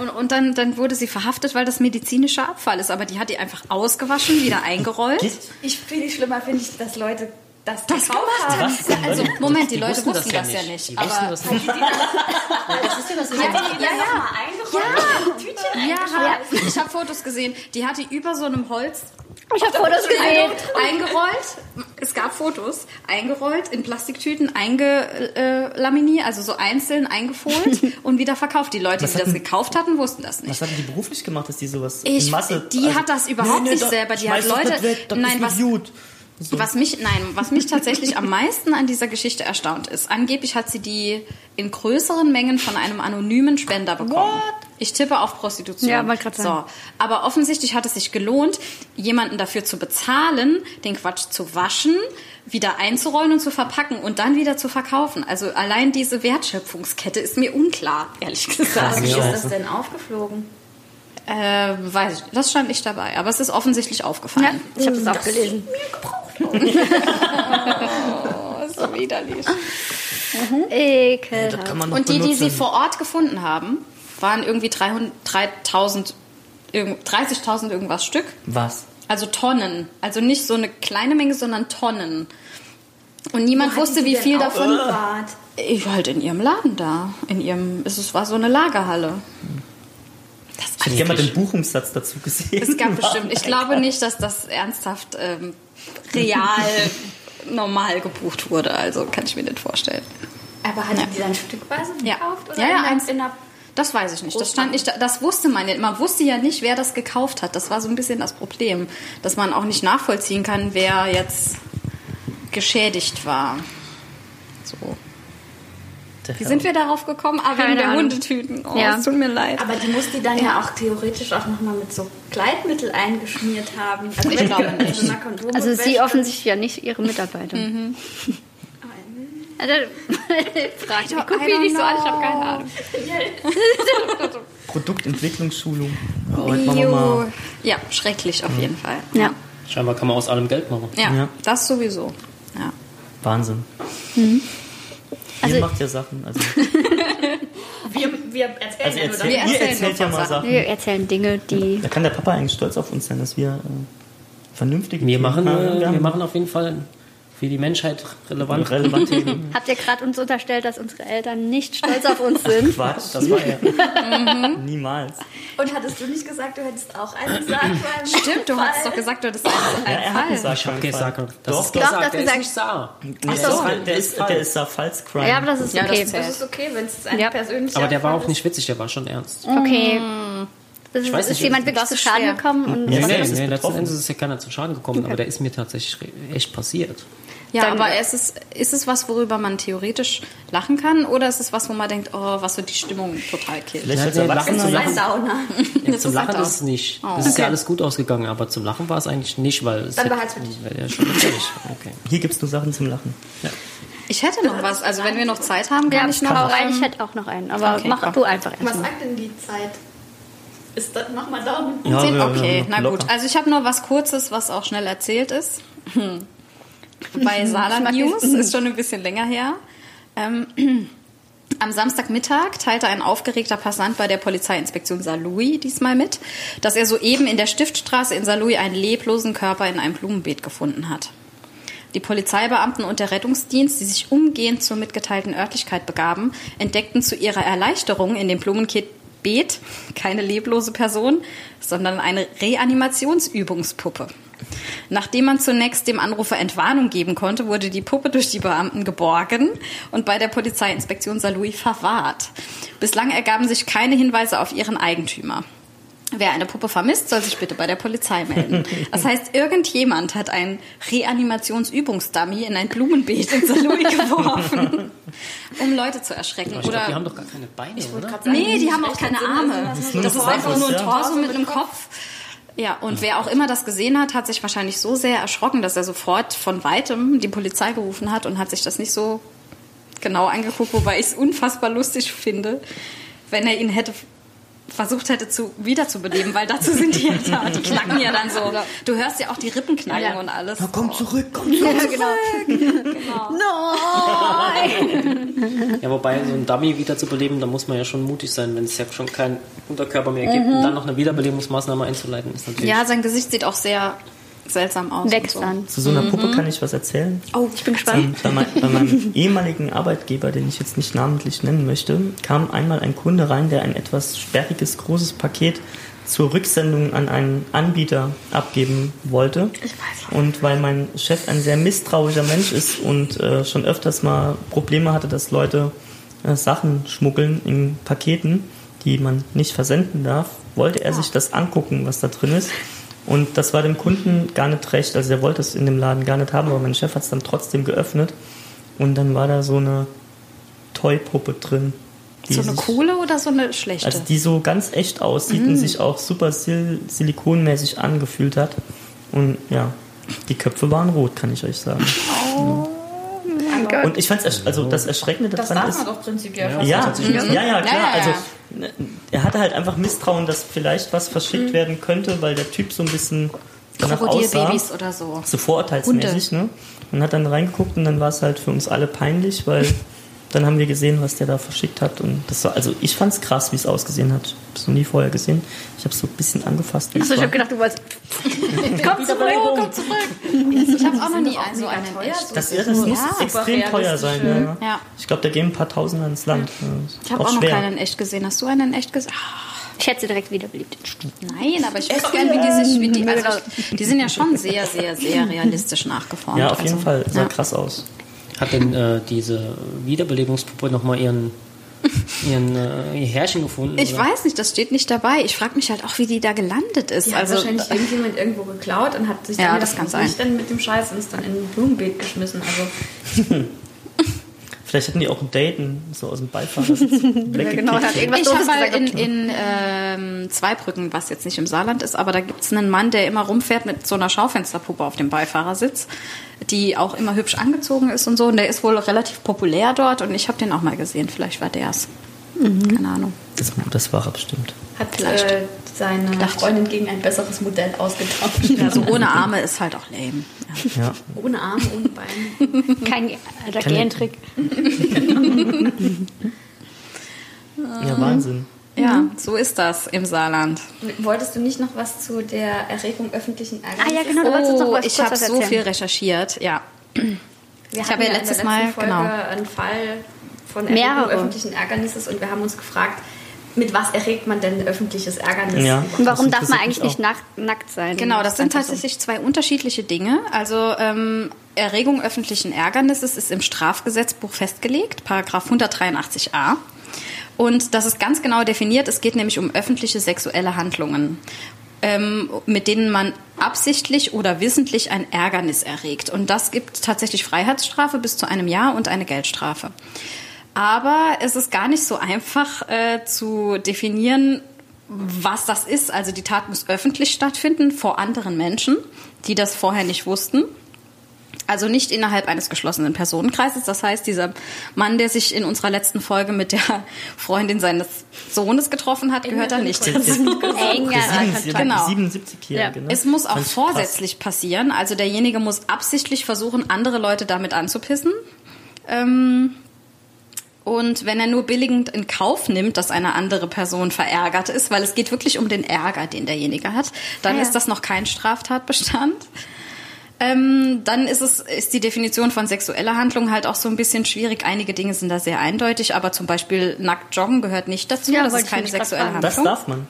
Und, und dann, dann wurde sie verhaftet, weil das medizinischer Abfall ist. Aber die hat die einfach ausgewaschen, wieder eingerollt.
Ich viel schlimmer finde ich, dass Leute das,
Das gemacht
haben.
hat. Ja, also, Moment, die,
Die
Leute
wussten
wussten
das
das
ja
ja
nicht. Die
aber
wussten das nicht.
Ja, ja, eingerollt. Tütchen
ja, ich habe Fotos gesehen. Die hat die über so einem Holz
Ich habe Fotos gesehen.
eingerollt. Es gab Fotos, eingerollt in Plastiktüten, eingelaminiert, also so einzeln eingefolt und wieder verkauft. Die Leute,
Was
die das
hatten-
gekauft hatten, wussten das nicht.
Was hatten die beruflich gemacht, dass die sowas
Ich-
in Masse...
die hat das überhaupt nicht
da-
selber. Die hat
das
Leute-
Weg, das
Nein,
ist nicht
was-
gut. So.
Was mich, nein, was mich tatsächlich am meisten an dieser Geschichte erstaunt ist, angeblich hat sie die in größeren Mengen von einem anonymen Spender bekommen. Ich tippe auf Prostitution.
Ja, wollte grad
so.
sagen.
Aber offensichtlich hat es sich gelohnt, jemanden dafür zu bezahlen, den Quatsch zu waschen, wieder einzurollen und zu verpacken und dann wieder zu verkaufen. Also allein diese Wertschöpfungskette ist mir unklar, ehrlich gesagt.
Wie
Ja.
ist das denn aufgeflogen?
Äh, weiß ich, das stand nicht dabei, aber es ist offensichtlich
Ja,
aufgefallen.
ich habe das auch gelesen.
Oh, so widerlich.
Mhm. Ekelhaft.
Das noch
Und die, die
benutzen.
sie vor Ort gefunden haben, waren irgendwie 300 3000 irgend- 30.000 irgendwas Stück.
Was?
Also Tonnen. Also nicht so eine kleine Menge, sondern Tonnen. Und niemand wusste, wie viel davon. Ich war halt in ihrem Laden da. In ihrem, es war so eine Lagerhalle.
Ich hätte mal den Buchungssatz dazu gesehen.
Es gab bestimmt. Ich glaube nicht, dass das ernsthaft ähm, real normal gebucht wurde. Also kann ich mir nicht vorstellen.
Aber hat die dann stückweise
Ja,
gekauft? Oder
ja, ja
in,
eins.
in einer
Das weiß ich nicht. Das stand nicht. da- Das wusste man nicht. Man wusste ja nicht, wer das gekauft hat. Das war so ein bisschen das Problem, dass man auch nicht nachvollziehen kann, wer jetzt geschädigt war. So. Wie sind wir darauf gekommen? Ah, wegen
Keine
der
Ahnung.
Hundetüten. Oh,
Ja.
es tut mir leid.
Aber die muss die dann ja, auch theoretisch auch nochmal mit so Gleitmittel eingeschmiert haben. Also
Ich glaube nicht.
So Kondome
Also sie offensichtlich ja nicht ihre Mitarbeiter. Also, frag ich,
I
guck mich nicht so an, ich habe
know.
keine Ahnung.
Produktentwicklungsschulung. Heute machen wir
Jo.
mal.
Ja, schrecklich auf jeden Fall.
Ja.
Scheinbar kann man aus allem Geld machen.
Ja,
Ja.
das sowieso. Ja.
Wahnsinn.
Also-
ihr macht ja Sachen. Also,
Wir, wir erzählen
also
ja nur
erzähl,
Wir
ihr
erzählen
erzählt
nur
ja mal
Sachen.
Sachen.
Wir erzählen Dinge, die.
Da kann der Papa eigentlich stolz auf uns sein, dass wir äh, vernünftige
Wir machen,
haben.
äh, wir
haben
machen auf jeden Fall für die Menschheit relevant.
relevante Themen.
Habt ihr gerade uns unterstellt, dass unsere Eltern nicht stolz auf uns sind?
Quatsch.
Das war er.
Niemals.
Und hattest du nicht gesagt, du hättest auch einen gesagt? beim
Stimmt, du hast doch gesagt, du hättest einen,
Ja,
einen
er hat
Fall.
gesagt,
Ich
keinen
gesagt,
Fall.
das
Doch,
ist
doch.
Gesagt, der ist
gesagt.
nicht da.
Nee,
Ach
der,
so.
ist, der, ist, der ist da Falscrime.
Ja, aber das ist
Ja, das
okay.
Das ist okay, wenn es ein
Ja.
persönlicher
Aber der war auch
ist.
nicht witzig, der war schon ernst.
Okay. Das ist,
weiß
ist
nicht,
jemand wirklich zu
ist
Schaden
schwer.
gekommen? Und
Ja,
Nee,
ja,
nee,
ist
nee, letzten. Endes ist ja keiner zu Schaden gekommen, aber der ist mir tatsächlich echt passiert.
Ja,
Dann-
aber es ist, ist es was, worüber man theoretisch lachen kann oder ist es was, wo man denkt, oh, was so die Stimmung total killt?
Vielleicht
nee,
Erwachsener
lachen zu
ja.
Ein Downer.
Ja,
Das
zum
ist
Lachen ist es nicht. Das ist ja alles gut ausgegangen, aber zum Lachen war es eigentlich nicht, weil es
Dann behalt's für dich.
ja schon. Okay.
Hier gibt es nur Sachen zum Lachen.
Ich hätte noch was, also wenn wir noch Zeit haben,
Ja,
kann
ich
ich noch.
rein,
ähm,
ich hätte auch noch einen. Aber
Okay,
mach
komm.
du einfach
Was
erstmal.
sagt denn die Zeit? Ist das nochmal Daumen?
Ja, ja,
Okay,
ja,
na
locker.
gut. Also ich habe nur was Kurzes, was auch schnell erzählt ist. Hm. Bei Saarland News, ist schon ein bisschen länger her. Ähm, am Samstagmittag teilte ein aufgeregter Passant bei der Polizeiinspektion Saarlouis diesmal mit, dass er soeben in der Stiftstraße in Saarlouis einen leblosen Körper in einem Blumenbeet gefunden hat. Die Polizeibeamten und der Rettungsdienst, die sich umgehend zur mitgeteilten Örtlichkeit begaben, entdeckten zu ihrer Erleichterung in dem Blumenbeet keine leblose Person, sondern eine Reanimationsübungspuppe. Nachdem man zunächst dem Anrufer Entwarnung geben konnte, wurde die Puppe durch die Beamten geborgen und bei der Polizeiinspektion Saarlouis verwahrt. Bislang ergaben sich keine Hinweise auf ihren Eigentümer. Wer eine Puppe vermisst, soll sich bitte bei der Polizei melden. Das heißt, irgendjemand hat einen Reanimationsübungsdummy in ein Blumenbeet in Saarlouis geworfen, um Leute zu erschrecken.
Ich glaube, die
Oder
haben doch gar keine Beine, oder?
Nee, die haben auch keine Arme. Das ist einfach nur ein.
Torso
mit einem Kopf. Ja, und wer auch immer das gesehen hat, hat sich wahrscheinlich so sehr erschrocken, dass er sofort von weitem die Polizei gerufen hat und hat sich das nicht so genau angeguckt, wobei ich es unfassbar lustig finde, wenn er ihn hätte versucht hätte zu wiederzubeleben, weil dazu sind die ja da. Die knacken ja dann so. Du hörst ja auch die Rippen knacken
Ja.
und alles.
Komm zurück, komm zurück.
Ja, genau.
Ja, wobei so ein Dummy wiederzubeleben, da muss man ja schon mutig sein, wenn es ja schon keinen Unterkörper mehr gibt und dann noch eine Wiederbelebungsmaßnahme einzuleiten, ist natürlich.
Ja, sein Gesicht sieht auch sehr seltsam aus. und so.
Wechseln.
Zu so einer Puppe kann ich was erzählen.
Oh, ich bin gespannt.
Ähm, bei, mein, bei meinem ehemaligen Arbeitgeber, den ich jetzt nicht namentlich nennen möchte, kam einmal ein Kunde rein, der ein etwas sperriges, großes Paket zur Rücksendung an einen Anbieter abgeben wollte. Und weil mein Chef ein sehr misstrauischer Mensch ist und äh, schon öfters mal Probleme hatte, dass Leute äh, Sachen schmuggeln in Paketen, die man nicht versenden darf, wollte er sich das angucken, was da drin ist. Und das war dem Kunden gar nicht recht. Also er wollte es in dem Laden gar nicht haben, aber mein Chef hat es dann trotzdem geöffnet. Und dann war da so eine Toy-Puppe drin. die
So eine
sich-
coole oder so eine schlechte?
Also die so ganz echt aussieht und sich auch super sil silikonmäßig angefühlt hat. Und ja, die Köpfe waren rot, kann ich euch sagen. Und ich fand es, also das Erschreckende
Das
daran
darf
ist,
man doch prinzipiell
ja, ja, ja, ja, klar.
Ja, ja, ja.
Also ne, er hatte halt einfach Misstrauen, dass vielleicht was verschickt werden könnte, weil der Typ so ein bisschen danach aussah.
Krokodilbabys oder so.
So vorurteilsmäßig, ne? Und hat dann reingeguckt und dann war es halt für uns alle peinlich, weil dann haben wir gesehen, was der da verschickt hat. Und das war, also ich fand es krass, wie es ausgesehen hat. Hab's noch nie vorher gesehen. Ich habe es so ein bisschen angefasst.
Achso, ich habe gedacht, du wolltest.
komm zurück, komm zurück. ich habe auch noch nie einen so einen echt.
Das, das muss ja, extrem teuer sein. Ja. ja. Ich glaube, da gehen ein paar Tausender ins Land.
Ich habe auch, auch noch keinen echt gesehen. Hast du einen echt gesehen?
Ich hätte sie direkt wieder beliebt.
Nein, aber ich weiß gerne, wie die sich, wie die, also die sind ja schon sehr, sehr, sehr realistisch nachgeformt.
Ja, auf jeden
also,
Fall. Sah ja. krass aus.
Hat denn äh, diese Wiederbelebungspuppe nochmal ihren ihren äh, ihr Herrchen gefunden?
Ich oder? weiß nicht, das steht nicht dabei. Ich frage mich halt auch, wie die da gelandet ist.
Die
also
hat wahrscheinlich äh, irgendjemand irgendwo geklaut und hat sich
ja,
dann
das
ganz
nicht
dann mit dem Scheiß und ist dann in ein Blumenbeet geschmissen. Also
Vielleicht hatten die auch ein Date so aus dem Beifahrersitz. ja,
genau, hat irgendwas ich habe mal in, in ähm, Zweibrücken, was jetzt nicht im Saarland ist, aber da gibt es einen Mann, der immer rumfährt mit so einer Schaufensterpuppe auf dem Beifahrersitz, die auch immer hübsch angezogen ist und so. Und der ist wohl relativ populär dort und ich habe den auch mal gesehen. Vielleicht war der es. Mhm. Keine Ahnung.
Das, das war er bestimmt.
Hat vielleicht äh, seine Gedacht. Freundin gegen ein besseres Modell ausgetauscht.
Also ohne Arme ist halt auch lame.
Ja. Ja. Ohne Arme, ohne Beine.
Kein alter Gentrick.
ja, Wahnsinn.
Ja, so ist das im Saarland.
Wolltest du nicht noch was zu der Erregung öffentlichen Ärgernisses?
Ah ja, genau. Du oh, noch was ich habe so viel recherchiert. Ja.
Wir ich habe ja letztes Mal Folge genau. einen Fall von Erregung Mehrere. öffentlichen Ärgernisses und wir haben uns gefragt, mit was erregt man denn öffentliches Ärgernis?
Ja, und warum darf man eigentlich nicht nack, nackt sein?
Genau, das sind tatsächlich zwei unterschiedliche Dinge. Also ähm, Erregung öffentlichen Ärgernisses ist im Strafgesetzbuch festgelegt, Paragraph 183a. Und das ist ganz genau definiert. Es geht nämlich um öffentliche sexuelle Handlungen, ähm, mit denen man absichtlich oder wissentlich ein Ärgernis erregt. Und das gibt tatsächlich Freiheitsstrafe bis zu einem Jahr und eine Geldstrafe. Aber es ist gar nicht so einfach äh, zu definieren, was das ist. Also die Tat muss öffentlich stattfinden vor anderen Menschen, die das vorher nicht wussten. Also nicht innerhalb eines geschlossenen Personenkreises. Das heißt, dieser Mann, der sich in unserer letzten Folge mit der Freundin seines Sohnes getroffen hat, gehört da nicht dazu.
genau. 77-Jährige.
Ne? Es muss auch vorsätzlich passieren. Also derjenige muss absichtlich versuchen, andere Leute damit anzupissen. Ähm, und wenn er nur billigend in Kauf nimmt, dass eine andere Person verärgert ist, weil es geht wirklich um den Ärger, den derjenige hat, dann ah, ja. ist das noch kein Straftatbestand. Ähm, dann ist es ist die Definition von sexueller Handlung halt auch so ein bisschen schwierig. Einige Dinge sind da sehr eindeutig, aber zum Beispiel nackt joggen gehört nicht dazu. Ja, das ist keine sexuelle Handlung.
Das darf man.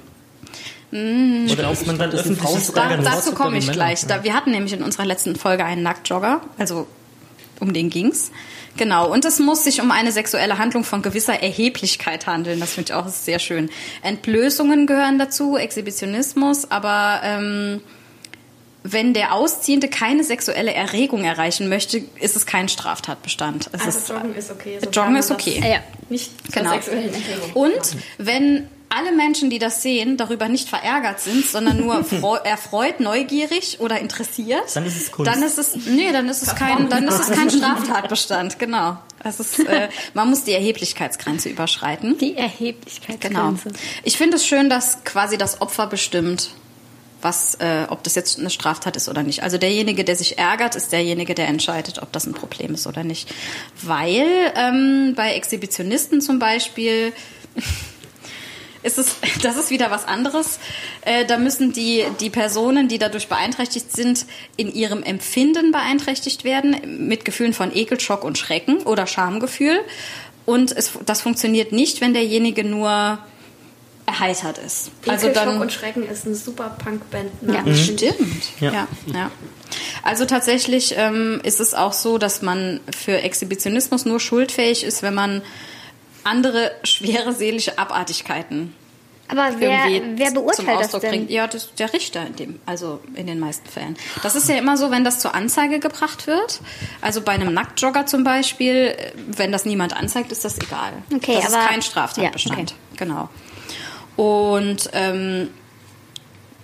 Mmh,
Oder ist man dann öffentlich
da, Dazu komme ich gleich. Da, wir hatten nämlich in unserer letzten Folge einen Nacktjogger, also um den ging's. Genau, und es muss sich um eine sexuelle Handlung von gewisser Erheblichkeit handeln. Das finde ich auch sehr schön. Entblößungen gehören dazu, Exhibitionismus, aber ähm, wenn der Ausziehende keine sexuelle Erregung erreichen möchte, ist es kein Straftatbestand. Es
also ist, Joggen ist okay.
Joggen ist okay.
Ja. Nicht zur
genau.
sexuellen Erregung.
Und wenn alle Menschen, die das sehen, darüber nicht verärgert sind, sondern nur erfreut, neugierig oder interessiert,
dann ist es Kunst.
Dann ist es, nee, dann ist es kein, dann ist es kein Straftatbestand, genau. Es ist, äh, man muss die Erheblichkeitsgrenze überschreiten.
Die Erheblichkeitsgrenze.
Genau. Ich finde es schön, dass quasi das Opfer bestimmt, was, äh, ob das jetzt eine Straftat ist oder nicht. Also derjenige, der sich ärgert, ist derjenige, der entscheidet, ob das ein Problem ist oder nicht. Weil ähm, bei Exhibitionisten zum Beispiel ist es, das ist wieder was anderes. Äh, da müssen die, die Personen, die dadurch beeinträchtigt sind, in ihrem Empfinden beeinträchtigt werden, mit Gefühlen von Ekel, Schock und Schrecken oder Schamgefühl. Und es, das funktioniert nicht, wenn derjenige nur erheitert ist.
Ekel, also dann, Schock und Schrecken ist eine super Punk-Band.
Ja, mhm. stimmt. Ja. ja. Ja, Also tatsächlich ähm, ist es auch so, dass man für Exhibitionismus nur schuldfähig ist, wenn man andere schwere seelische Abartigkeiten
aber wer, wer beurteilt
das denn? Bringt. Ja, das, der Richter in dem, also in den meisten Fällen. Das ist ja immer so, wenn das zur Anzeige gebracht wird. Also bei einem Nacktjogger zum Beispiel, wenn das niemand anzeigt, ist das egal.
Okay,
das
aber,
ist kein Straftatbestand. Ja, okay. Genau. Und ähm,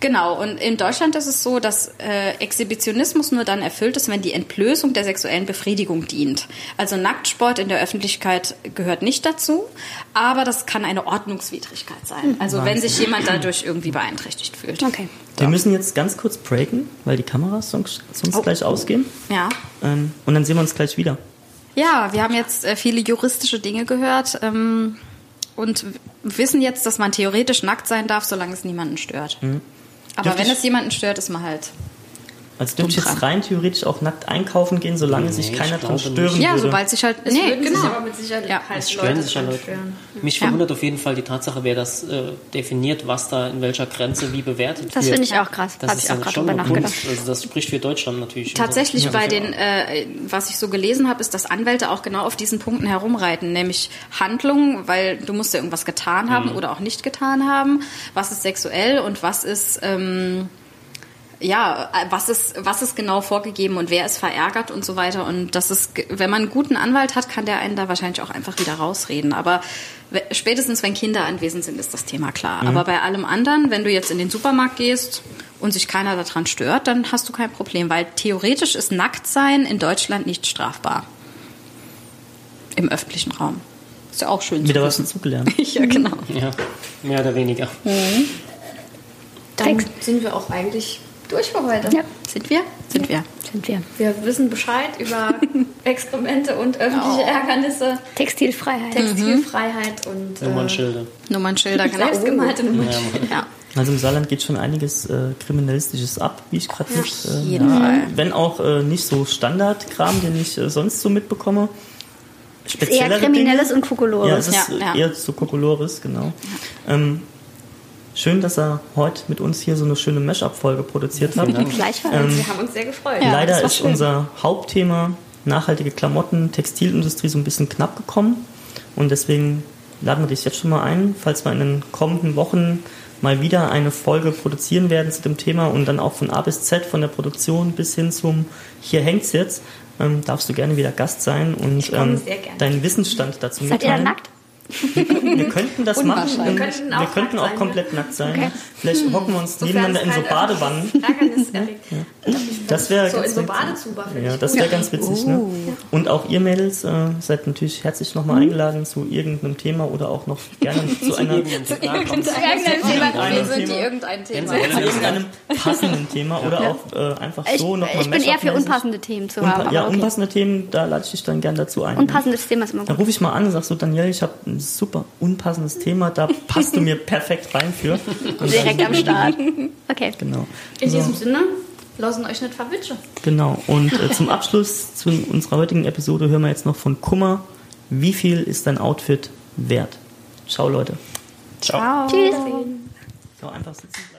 Genau, und in Deutschland ist es so, dass äh, Exhibitionismus nur dann erfüllt ist, wenn die Entblößung der sexuellen Befriedigung dient. Also Nacktsport in der Öffentlichkeit gehört nicht dazu, aber das kann eine Ordnungswidrigkeit sein. Also Wahnsinn. wenn sich jemand dadurch irgendwie beeinträchtigt fühlt.
Okay.
Wir ja. müssen jetzt ganz kurz breaken, weil die Kameras sonst, sonst oh. gleich ausgehen.
Ja.
Ähm, und dann sehen wir uns gleich wieder.
Ja, wir haben jetzt äh, viele juristische Dinge gehört ähm, und wissen jetzt, dass man theoretisch nackt sein darf, solange es niemanden stört. Mhm. Aber Dürfte wenn es jemanden stört, ist man halt
also dürfte ich jetzt rein theoretisch auch nackt einkaufen gehen, solange nee, sich keiner dran stören nicht. würde.
Ja, sobald sich halt...
Es nee, genau. Sich aber mit Sicherheit ja.
es stören Leute sich ja Leute. Stören. Mich verwundert auf jeden Fall die Tatsache, wer das äh, definiert, was da in welcher Grenze wie bewertet
das wird. Das finde ich auch krass.
Das Habe ich auch gerade drüber nachgedacht. Also das spricht für Deutschland natürlich.
Tatsächlich so. bei den, äh, was ich so gelesen habe, ist, dass Anwälte auch genau auf diesen Punkten herumreiten, nämlich Handlungen, weil du musst ja irgendwas getan haben mhm. oder auch nicht getan haben. Was ist sexuell und was ist... Ähm, ja, was ist, was ist genau vorgegeben und wer ist verärgert und so weiter. Und das ist, wenn man einen guten Anwalt hat, kann der einen da wahrscheinlich auch einfach wieder rausreden. Aber spätestens, wenn Kinder anwesend sind, ist das Thema klar. Mhm. Aber bei allem anderen, wenn du jetzt in den Supermarkt gehst und sich keiner daran stört, dann hast du kein Problem, weil theoretisch ist Nacktsein in Deutschland nicht strafbar. Im öffentlichen Raum. Ist ja auch schön.
Wieder was dazugelernt.
ja, genau.
Ja, mehr oder weniger.
Mhm. Dann sind wir auch eigentlich durch für heute.
Ja. Sind wir?
Sind wir.
Sind wir. Wir wissen Bescheid über Experimente und öffentliche oh. Ärgernisse.
Textilfreiheit.
Textilfreiheit mhm. und
äh, Nummernschilder.
Nummernschilder,
genau. Selbstgemalte Nummernschilder.
Ja. Also im Saarland geht schon einiges äh, Kriminalistisches ab, wie ich gerade nicht.
Äh, ja,
wenn auch äh, nicht so Standardkram, den ich äh, sonst so mitbekomme.
Speziellere eher Kriminelles Dinge. und Kokolores.
Ja, es ist ja, eher so Kokolores, genau. Ähm, Schön, dass er heute mit uns hier so eine schöne Mashup-Folge produziert hat.
Gleichfalls, ähm, wir haben uns sehr gefreut.
Ja, leider ist schön. unser Hauptthema nachhaltige Klamotten, Textilindustrie so ein bisschen knapp gekommen. Und deswegen laden wir dich jetzt schon mal ein, falls wir in den kommenden Wochen mal wieder eine Folge produzieren werden zu dem Thema und dann auch von A bis Z, von der Produktion bis hin zum Hier hängt's jetzt, ähm, darfst du gerne wieder Gast sein und ähm, deinen Wissensstand dazu
Seid mitteilen. Seid ihr nackt?
Wir, wir, könnten das machen. Wir könnten auch, wir könnten auch komplett nackt sein. Okay. Vielleicht hm. hocken wir uns nebeneinander in so Badewannen. Ja. Das wäre
so ganz in so Badezuber.
Ja, das wäre ganz witzig. Ne? Ne? Und auch ihr Mädels äh, seid natürlich herzlich nochmal mhm. eingeladen zu irgendeinem Thema oder auch noch gerne zu einer
zu irgendeinem Thema. Wir sind die irgendein Thema.
Zu irgendeinem passenden Thema oder auch äh, einfach so nochmal
Ich bin eher für unpassende Themen zu haben.
Ja, unpassende Themen, da lade ich dich dann gerne dazu ein.
Unpassendes Thema ist immer gut.
Dann rufe ich mal an und sag so, Daniel, ich habe ein super unpassendes Thema, da passt du mir perfekt rein für.
Direkt am Start. Okay.
Genau.
In so. diesem Sinne, lassen euch nicht verwitschen.
Genau. Und äh, zum Abschluss zu unserer heutigen Episode hören wir jetzt noch von Kummer. Wie viel ist dein Outfit wert? Ciao, Leute.
Ciao. Ciao. Tschüss.
So, einfach sitzen bleiben.